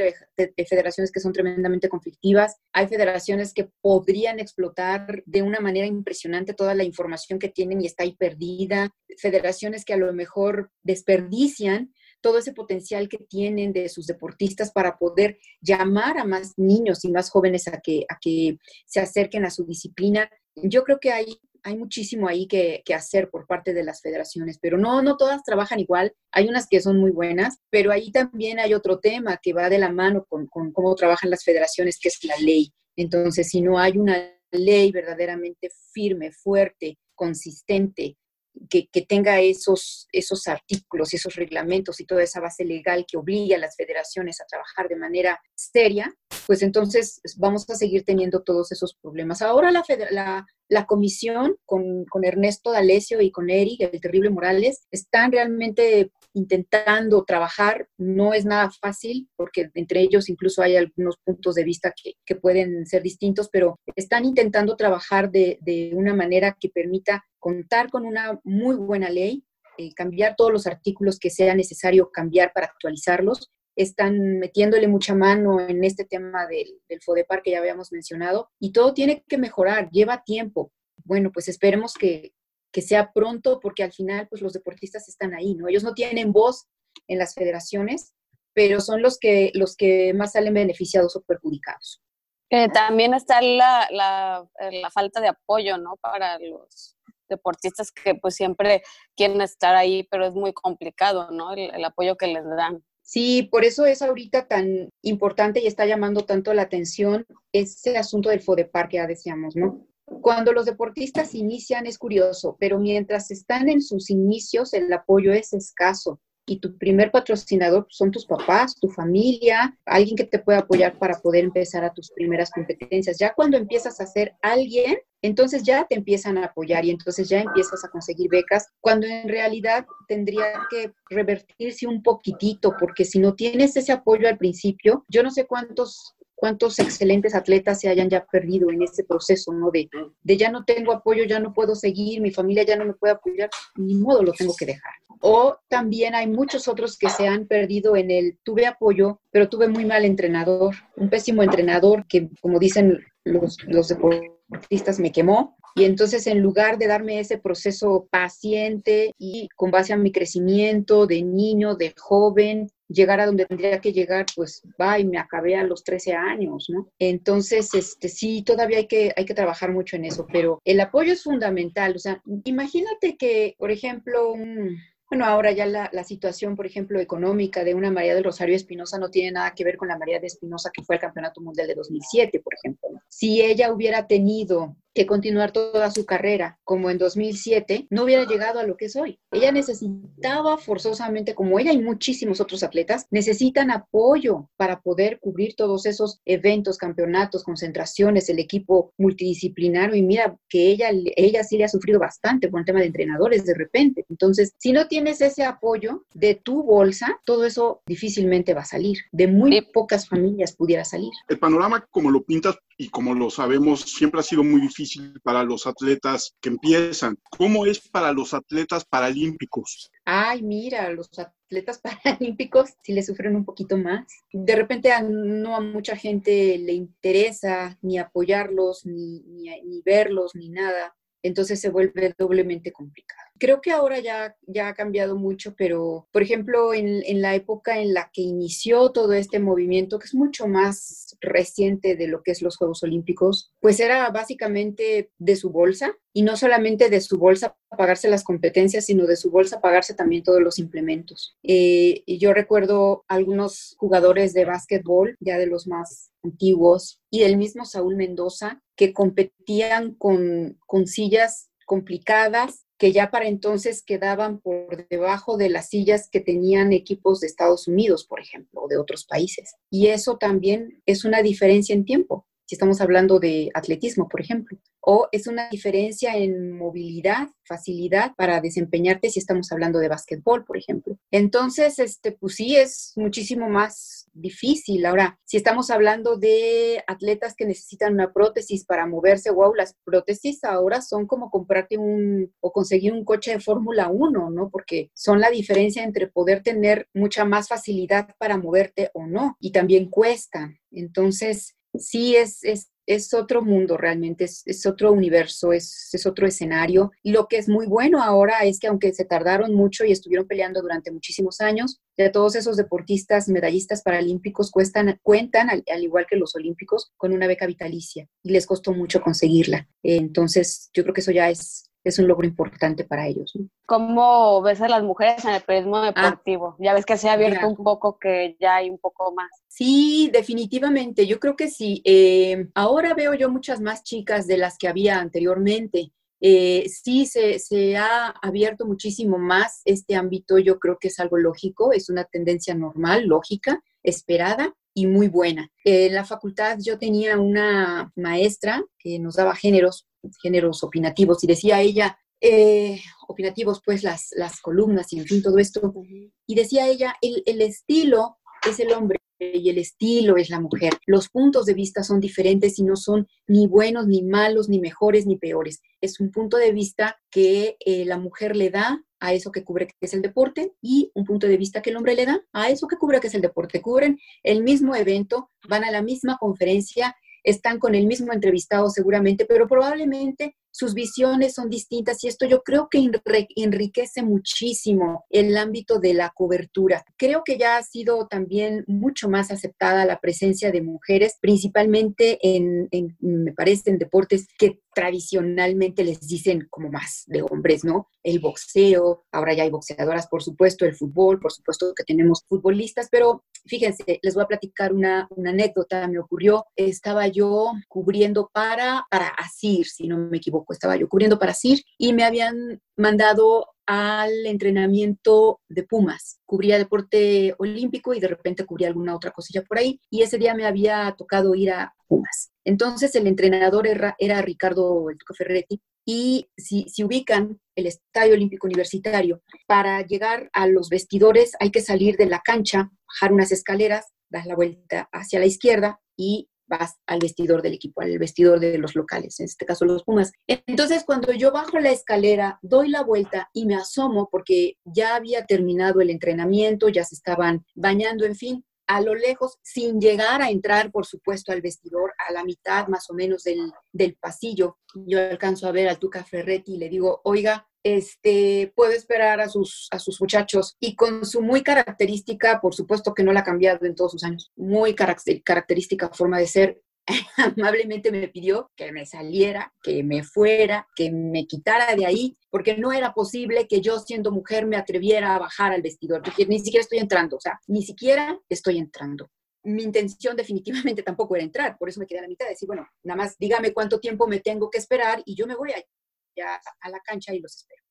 federaciones que son tremendamente conflictivas, hay federaciones que podrían explotar de una manera impresionante toda la información que tienen y está ahí perdida, federaciones que a lo mejor desperdician todo ese potencial que tienen de sus deportistas para poder llamar a más niños y más jóvenes a que, a que se acerquen a su disciplina. Yo creo que hay hay muchísimo ahí que, hacer por parte de las federaciones, pero no, no todas trabajan igual. Hay unas que son muy buenas, pero ahí también hay otro tema que va de la mano con, cómo trabajan las federaciones, que es la ley. Entonces, si no hay una ley verdaderamente firme, fuerte, consistente, que, tenga esos, esos artículos esos reglamentos y toda esa base legal que obligue a las federaciones a trabajar de manera seria, pues entonces vamos a seguir teniendo todos esos problemas. Ahora la, comisión con, Ernesto D'Alessio y con Eric, el terrible Morales, están realmente intentando trabajar. No es nada fácil porque entre ellos incluso hay algunos puntos de vista que, pueden ser distintos, pero están intentando trabajar de, de, una manera que permita contar con una muy buena ley, eh, cambiar todos los artículos que sea necesario cambiar para actualizarlos están metiéndole mucha mano en este tema del, FODEPAR que ya habíamos mencionado y todo tiene que mejorar, lleva tiempo. Bueno, pues esperemos que, que sea pronto porque al final pues los deportistas están ahí, ¿no? Ellos no tienen voz en las federaciones, pero son los que, los que más salen beneficiados o perjudicados. también está la, la, la, falta de apoyo, ¿no? Para los deportistas que pues siempre quieren estar ahí, pero es muy complicado, ¿no? el apoyo que les dan. Sí, por eso es ahorita tan importante y está llamando tanto la atención ese asunto del FODEPAR que ya decíamos, ¿no? Cuando los deportistas inician es curioso, pero mientras están en sus inicios el apoyo es escaso y tu primer patrocinador son tus papás, tu familia, alguien que te pueda apoyar para poder empezar a tus primeras competencias. Ya cuando empiezas a ser alguien, entonces ya te empiezan a apoyar y entonces ya empiezas a conseguir becas, cuando en realidad tendría que revertirse un poquitito, porque si no tienes ese apoyo al principio, yo no sé cuántos cuántos excelentes atletas se hayan ya perdido en ese proceso, ¿no? De, ya no tengo apoyo, ya no puedo seguir, mi familia ya no me puede apoyar, ni modo lo tengo que dejar. O también hay muchos otros que se han perdido en el tuve apoyo, pero tuve muy mal entrenador, un pésimo entrenador que, como dicen los, los deportistas, me quemó. Y entonces en lugar de darme ese proceso paciente y con base a mi crecimiento de niño, de joven, llegar a donde tendría que llegar, pues va y me acabé a los 13 años, ¿no? Entonces, este, sí, todavía hay que, hay que trabajar mucho en eso, pero el apoyo es fundamental. O sea, imagínate que, por ejemplo, un bueno, ahora ya la, situación, por ejemplo, económica de una María del Rosario Espinosa no tiene nada que ver con la María de Espinosa que fue al Campeonato Mundial de 2007, por ejemplo. Si ella hubiera tenido que continuar toda su carrera como en 2007, no hubiera llegado a lo que es hoy. Ella necesitaba forzosamente, como ella y muchísimos otros atletas, necesitan apoyo para poder cubrir todos esos eventos, campeonatos, concentraciones, el equipo multidisciplinario. Y mira que ella, ella sí le ha sufrido bastante por el tema de entrenadores de repente. Entonces, si no tienes ese apoyo de tu bolsa, todo eso difícilmente va a salir. De muy pocas familias pudiera salir. El panorama, como lo pintas y como lo sabemos, siempre ha sido muy difícil para los atletas que empiezan. ¿Cómo es para los atletas Ay, mira, los atletas paralímpicos sí le sufren un poquito más. De repente no a mucha gente le interesa ni apoyarlos, ni, ni verlos, ni nada. Entonces se vuelve doblemente complicado. Creo que ahora ya, ya ha cambiado mucho, pero por ejemplo, en, en, la época en la que inició todo este movimiento, que es mucho más reciente de lo que es los Juegos Olímpicos, pues era básicamente de su bolsa y no solamente de su bolsa pagarse las competencias, sino de su bolsa pagarse también todos los implementos. Eh, yo recuerdo algunos jugadores de básquetbol, ya de los más antiguos, y el mismo Saúl Mendoza, que competían con, con sillas complicadas que ya para entonces quedaban por debajo de las sillas que tenían equipos de Estados Unidos, por ejemplo, o de otros países. Y eso también es una diferencia en tiempo si estamos hablando de atletismo, por ejemplo. O es una diferencia en movilidad, facilidad para desempeñarte si estamos hablando de básquetbol, por ejemplo. Entonces, este, pues sí, es muchísimo más difícil. Ahora, si estamos hablando de atletas que necesitan una prótesis para moverse, wow, las prótesis ahora son como comprarte un o conseguir un coche de Fórmula 1, ¿no? Porque son la diferencia entre poder tener mucha más facilidad para moverte o no, y también cuestan. Entonces, sí es, es es otro mundo realmente, es, otro universo, es, es, otro escenario. Lo que es muy bueno ahora es que aunque se tardaron mucho y estuvieron peleando durante muchísimos años, ya todos esos deportistas medallistas paralímpicos cuestan, cuentan, al, igual que los olímpicos, con una beca vitalicia y les costó mucho conseguirla. Entonces, yo creo que eso ya es es un logro importante para ellos. ¿Cómo ves a las mujeres en el periodismo ah. deportivo? ya ves que se ha abierto un poco, que ya hay un poco más. Sí, definitivamente, yo creo que sí. Eh, ahora veo yo muchas más chicas de las que había anteriormente. Eh, sí, se, se, ha abierto muchísimo más este ámbito, yo creo que es algo lógico, es una tendencia normal, lógica, esperada y muy buena. En la facultad yo tenía una maestra que nos daba géneros géneros opinativos, y decía ella, eh, opinativos, pues las, las columnas y en fin, todo esto, y decía ella, el, el estilo es el hombre y el estilo es la mujer. Los puntos de vista son diferentes y no son ni buenos, ni malos, ni mejores, ni peores. Es un punto de vista que eh, la mujer le da a eso que cubre que es el deporte y un punto de vista que el hombre le da a eso que cubre que es el deporte. Cubren el mismo evento, van a la misma conferencia están con el mismo entrevistado seguramente, pero probablemente sus visiones son distintas y esto yo creo que enriquece muchísimo el ámbito de la cobertura. Creo que ya ha sido también mucho más aceptada la presencia de mujeres, principalmente en, me parece, en deportes que tradicionalmente les dicen como más de hombres, ¿no? El boxeo, ahora ya hay boxeadoras, por supuesto, el fútbol, por supuesto que tenemos futbolistas, pero fíjense, les voy a platicar una, una anécdota, me ocurrió, estaba yo cubriendo para, para Asir, si no me equivoco, estaba yo cubriendo para CIR y me habían mandado al entrenamiento de Pumas. Cubría deporte olímpico y de repente cubría alguna otra cosilla por ahí y ese día me había tocado ir a Pumas. Entonces el entrenador era, Ricardo El Ferretti y si, si, ubican el Estadio Olímpico Universitario, para llegar a los vestidores hay que salir de la cancha, bajar unas escaleras, dar la vuelta hacia la izquierda y vas al vestidor del equipo, al vestidor de los locales, en este caso los Pumas. Entonces, cuando yo bajo la escalera, doy la vuelta y me asomo porque ya había terminado el entrenamiento, ya se estaban bañando, en fin, a lo lejos, sin llegar a entrar, por supuesto, al vestidor, a la mitad más o menos del, pasillo, yo alcanzo a ver al Tuca Ferretti y le digo, oiga, este, puede esperar a sus, a sus muchachos y con su muy característica, por supuesto que no la ha cambiado en todos sus años, muy característica forma de ser, amablemente me pidió que me saliera, que me fuera, que me quitara de ahí, porque no era posible que yo siendo mujer me atreviera a bajar al vestidor, porque ni siquiera estoy entrando, o sea, ni siquiera estoy entrando. Mi intención definitivamente tampoco era entrar, por eso me quedé a la mitad, decir, bueno, nada más dígame cuánto tiempo me tengo que esperar y yo me voy a a la cancha y los espero.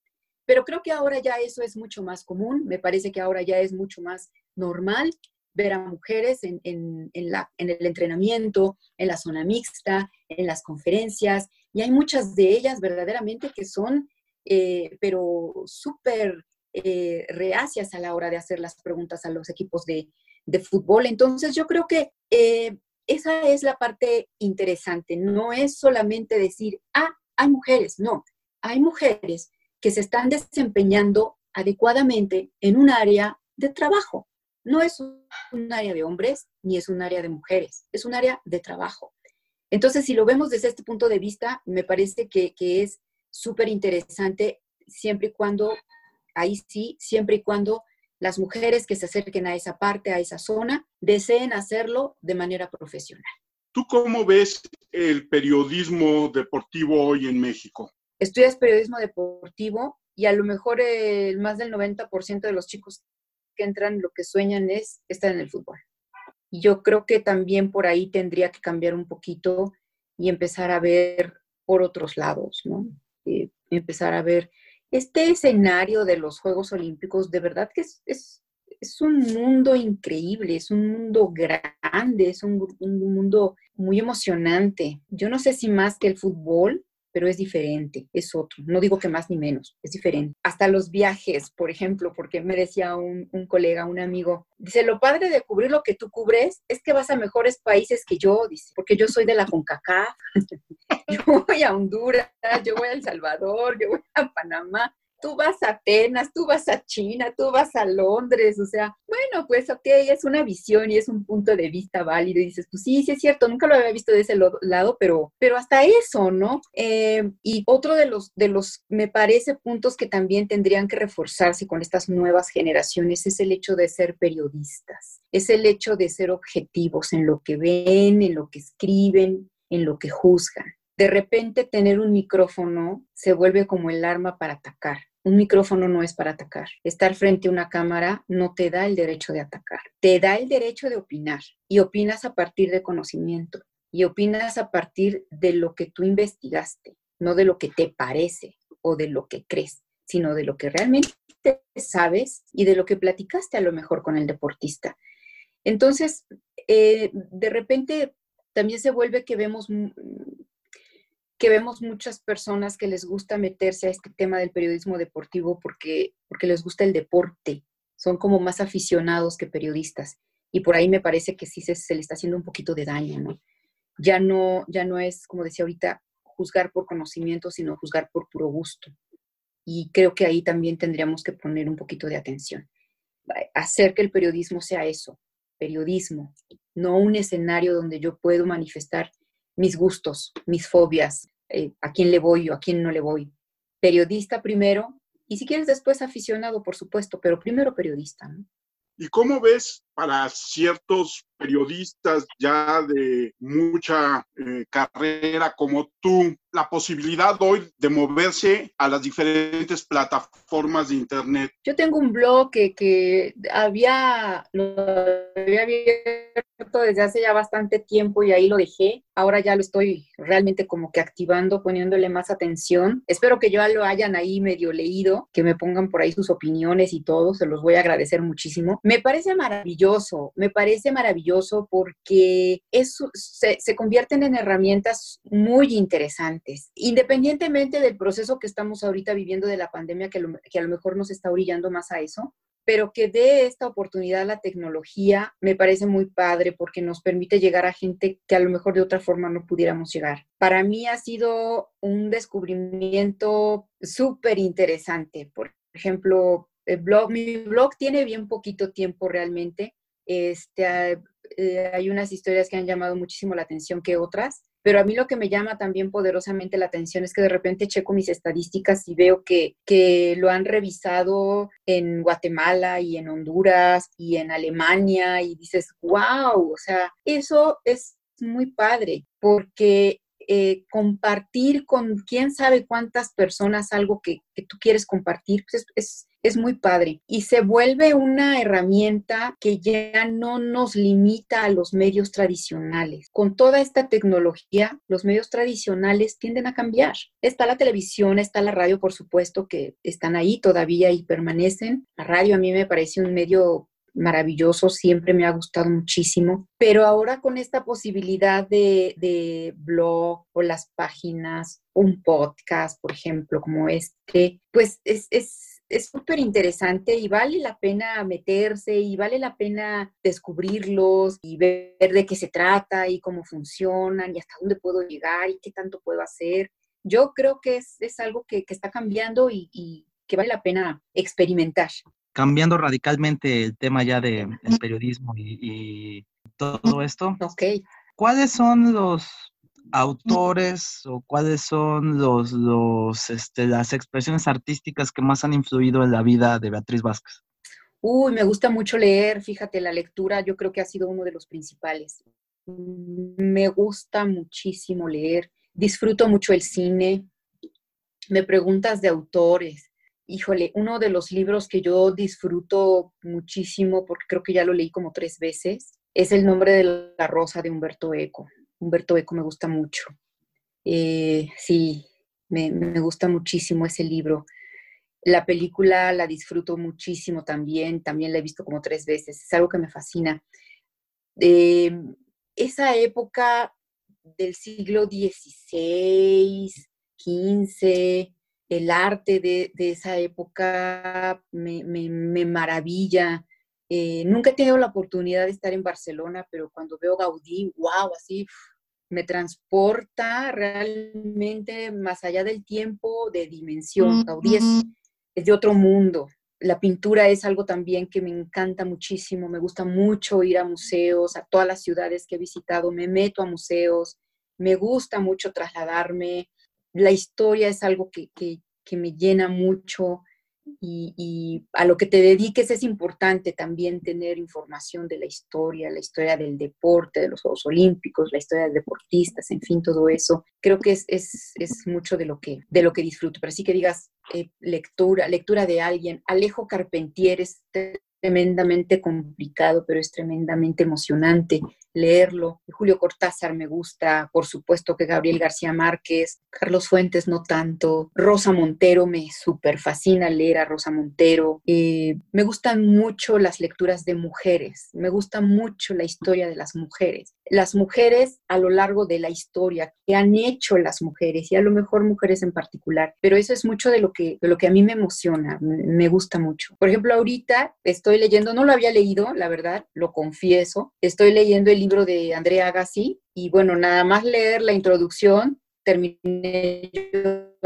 Pero creo que ahora ya eso es mucho más común, me parece que ahora ya es mucho más normal ver a mujeres en, en, la, en el entrenamiento, en la zona mixta, en las conferencias, y hay muchas de ellas verdaderamente que son, eh, pero súper eh, reacias a la hora de hacer las preguntas a los equipos de, de fútbol. Entonces yo creo que eh, esa es la parte interesante, no es solamente decir, ah, hay mujeres, no, hay mujeres que se están desempeñando adecuadamente en un área de trabajo. No es un área de hombres ni es un área de mujeres, es un área de trabajo. Entonces, si lo vemos desde este punto de vista, me parece que, es súper interesante siempre y cuando, ahí sí, siempre y cuando las mujeres que se acerquen a esa parte, a esa zona, deseen hacerlo de manera profesional. ¿Tú cómo ves el periodismo deportivo hoy en México? estudias periodismo deportivo y a lo mejor el más del 90% de los chicos que entran lo que sueñan es estar en el fútbol. Y yo creo que también por ahí tendría que cambiar un poquito y empezar a ver por otros lados, ¿no? Eh, empezar a ver este escenario de los Juegos Olímpicos, de verdad que es, es, es un mundo increíble, es un mundo grande, es un, un mundo muy emocionante. Yo no sé si más que el fútbol, pero es diferente, es otro. No digo que más ni menos, es diferente. Hasta los viajes, por ejemplo, porque me decía un, colega, un amigo, dice, lo padre de cubrir lo que tú cubres es que vas a mejores países que yo, dice, porque yo soy de la CONCACAF, yo voy a Honduras, yo voy a El Salvador, yo voy a Panamá, tú vas a Atenas, tú vas a China, tú vas a Londres, o sea, bueno, pues ok, es una visión y es un punto de vista válido y dices, pues sí, sí es cierto, nunca lo había visto de ese lado, pero, pero hasta eso, ¿no? Eh, y otro de los, de los, me parece, puntos que también tendrían que reforzarse con estas nuevas generaciones es el hecho de ser periodistas, es el hecho de ser objetivos en lo que ven, en lo que escriben, en lo que juzgan. De repente tener un micrófono se vuelve como el arma para atacar. Un micrófono no es para atacar. Estar frente a una cámara no te da el derecho de atacar. Te da el derecho de opinar y opinas a partir de conocimiento y opinas a partir de lo que tú investigaste, no de lo que te parece o de lo que crees, sino de lo que realmente sabes y de lo que platicaste a lo mejor con el deportista. Entonces, eh, de repente también se vuelve que vemos que vemos muchas personas que les gusta meterse a este tema del periodismo deportivo porque, porque les gusta el deporte, son como más aficionados que periodistas. Y por ahí me parece que sí se, le está haciendo un poquito de daño, ¿no? Ya no, ya no es, como decía ahorita, juzgar por conocimiento, sino juzgar por puro gusto. Y creo que ahí también tendríamos que poner un poquito de atención. Hacer que el periodismo sea eso, periodismo, no un escenario donde yo puedo manifestar mis gustos, mis fobias, eh, a quién le voy o a quién no le voy. Periodista primero, y si quieres después aficionado, por supuesto, pero primero periodista. ¿Y cómo ves para ciertos periodistas ya de mucha eh, carrera como tú, la posibilidad hoy de moverse a las diferentes plataformas de Internet? Yo tengo un blog que, había, había abierto desde hace ya bastante tiempo y ahí lo dejé. Ahora ya lo estoy realmente como que activando, poniéndole más atención. Espero que ya lo hayan ahí medio leído, que me pongan por ahí sus opiniones y todo, se los voy a agradecer muchísimo. Me parece maravilloso, me parece maravilloso porque se, se convierten en herramientas muy interesantes, independientemente del proceso que estamos ahorita viviendo de la pandemia, que, que a lo mejor nos está orillando más a eso, pero que dé esta oportunidad a la tecnología me parece muy padre porque nos permite llegar a gente que a lo mejor de otra forma no pudiéramos llegar. Para mí ha sido un descubrimiento súper interesante. Por ejemplo, el blog, mi blog tiene bien poquito tiempo realmente. Este, eh, hay unas historias que han llamado muchísimo la atención que otras, pero a mí lo que me llama también poderosamente la atención es que de repente checo mis estadísticas y veo que, que lo han revisado en Guatemala y en Honduras y en Alemania y dices, wow, o sea, eso es muy padre porque eh, compartir con quién sabe cuántas personas algo que, tú quieres compartir, pues es, es, muy padre. Y se vuelve una herramienta que ya no nos limita a los medios tradicionales. Con toda esta tecnología, los medios tradicionales tienden a cambiar. Está la televisión, está la radio, por supuesto, que están ahí todavía y permanecen. La radio a mí me parece un medio maravilloso, siempre me ha gustado muchísimo, pero ahora con esta posibilidad de, blog o las páginas, un podcast, por ejemplo, como este, pues es, es súper interesante y vale la pena meterse y vale la pena descubrirlos y ver de qué se trata y cómo funcionan y hasta dónde puedo llegar y qué tanto puedo hacer. Yo creo que es, algo que, está cambiando y, y, que vale la pena experimentar cambiando radicalmente el tema ya del de periodismo y, todo esto. Ok. ¿Cuáles son los autores o cuáles son los, los, este, las expresiones artísticas que más han influido en la vida de Beatriz Vázquez? Uy, me gusta mucho leer, fíjate, la lectura yo creo que ha sido uno de los principales. Me gusta muchísimo leer, disfruto mucho el cine. Me preguntas de autores híjole, uno de los libros que yo disfruto muchísimo, porque creo que ya lo leí como tres veces, es El nombre de la rosa de Humberto Eco. Humberto Eco me gusta mucho. Eh, sí, me, gusta muchísimo ese libro. La película la disfruto muchísimo también, también la he visto como tres veces, es algo que me fascina. Eh, esa época del siglo XVI, XV, el arte de, esa época me, maravilla. Eh, nunca he tenido la oportunidad de estar en Barcelona, pero cuando veo Gaudí, wow, así me transporta realmente más allá del tiempo de dimensión. Gaudí es, es de otro mundo. La pintura es algo también que me encanta muchísimo, me gusta mucho ir a museos, a todas las ciudades que he visitado, me meto a museos, me gusta mucho trasladarme, la historia es algo que, que me llena mucho, y, a lo que te dediques es importante también tener información de la historia, la historia del deporte, de los Juegos Olímpicos, la historia de deportistas, en fin, todo eso. Creo que es, es, mucho de lo, que, de lo que disfruto. Pero sí que digas eh, lectura, lectura de alguien. Alejo Carpentier es tremendamente complicado, pero es tremendamente emocionante leerlo. Julio Cortázar me gusta, por supuesto que Gabriel García Márquez, Carlos Fuentes no tanto, Rosa Montero me súper fascina leer a Rosa Montero. Eh, me gustan mucho las lecturas de mujeres, me gusta mucho la historia de las mujeres. Las mujeres a lo largo de la historia, que han hecho las mujeres, y a lo mejor mujeres en particular, pero eso es mucho de lo que, de lo que a mí me emociona, me, me gusta mucho. Por ejemplo, ahorita estoy leyendo, no lo había leído, la verdad, lo confieso, estoy leyendo el de Andrea Agassi y bueno, nada más leer la introducción terminé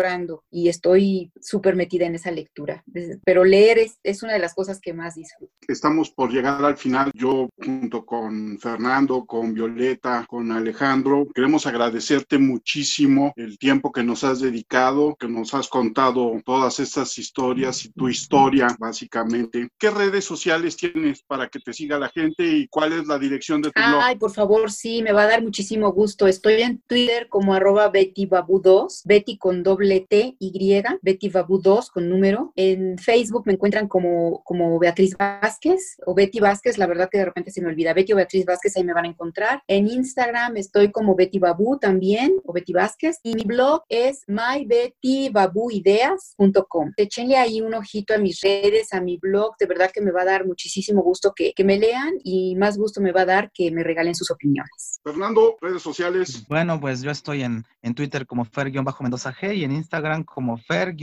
llorando y estoy súper metida en esa lectura. Pero leer es, es, una de las cosas que más disfruto. Estamos por llegar al final. Yo junto con Fernando, con Violeta, con Alejandro, queremos agradecerte muchísimo el tiempo que nos has dedicado, que nos has contado todas estas historias y tu historia, básicamente. ¿Qué redes sociales tienes para que te siga la gente y cuál es la dirección de tu blog? Ay, por favor, sí, me va a dar muchísimo gusto. Estoy en Twitter como arroba Betty Babu 2, Betty con doble T Y, Betty Babu 2 con número. En Facebook me encuentran como, como Beatriz Vázquez o Betty Vázquez, la verdad que de repente se me olvida. Betty o Beatriz Vázquez, ahí me van a encontrar. En Instagram estoy como Betty Babu también, o Betty Vázquez. Y mi blog es mybettybabuideas.com. Echenle ahí un ojito a mis redes, a mi blog. De verdad que me va a dar muchísimo gusto que, que me lean y más gusto me va a dar que me regalen sus opiniones. Fernando, redes sociales. Bueno, pues yo estoy en, en Twitter como Fer-Mendoza G y en Instagram como Fer-MENG.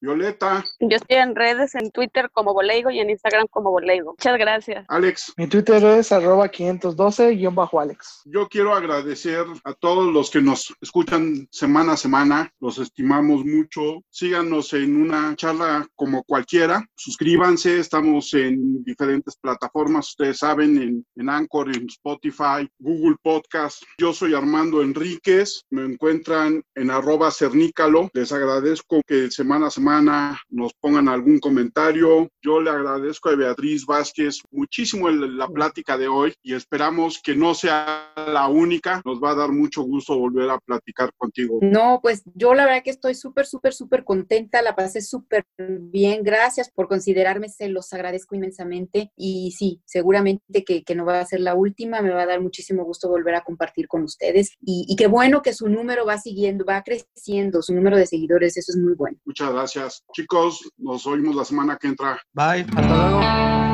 Violeta. Yo estoy en redes, en Twitter como Boleigo y en Instagram como Boleigo. Muchas gracias. Alex. Mi Twitter es arroba 512-Alex. Yo quiero agradecer a todos los que nos escuchan semana a semana. Los estimamos mucho. Síganos en una charla como cualquiera. Suscríbanse. Estamos en diferentes plataformas. Ustedes saben, en, en Anchor, en Spotify, Google Podcast. Yo soy Armando Enríquez. Me encuentran en arroba cernícalo. Les agradezco que semana a semana nos pongan algún comentario. Yo le agradezco a Beatriz Vázquez muchísimo la plática de hoy y esperamos que no sea la única. Nos va a dar mucho gusto volver a platicar contigo. No, pues yo la verdad que estoy súper, súper, súper contenta. La pasé súper bien. Gracias por considerarme. Se los agradezco inmensamente. Y sí, seguramente que, que no va a ser la última. Me va a dar muchísimo gusto volver a compartir con ustedes. Y, y qué bueno que su número va siguiendo, va creciendo, su número de seguidores, eso es muy bueno. Muchas gracias. Chicos, nos oímos la semana que entra. Bye, hasta luego.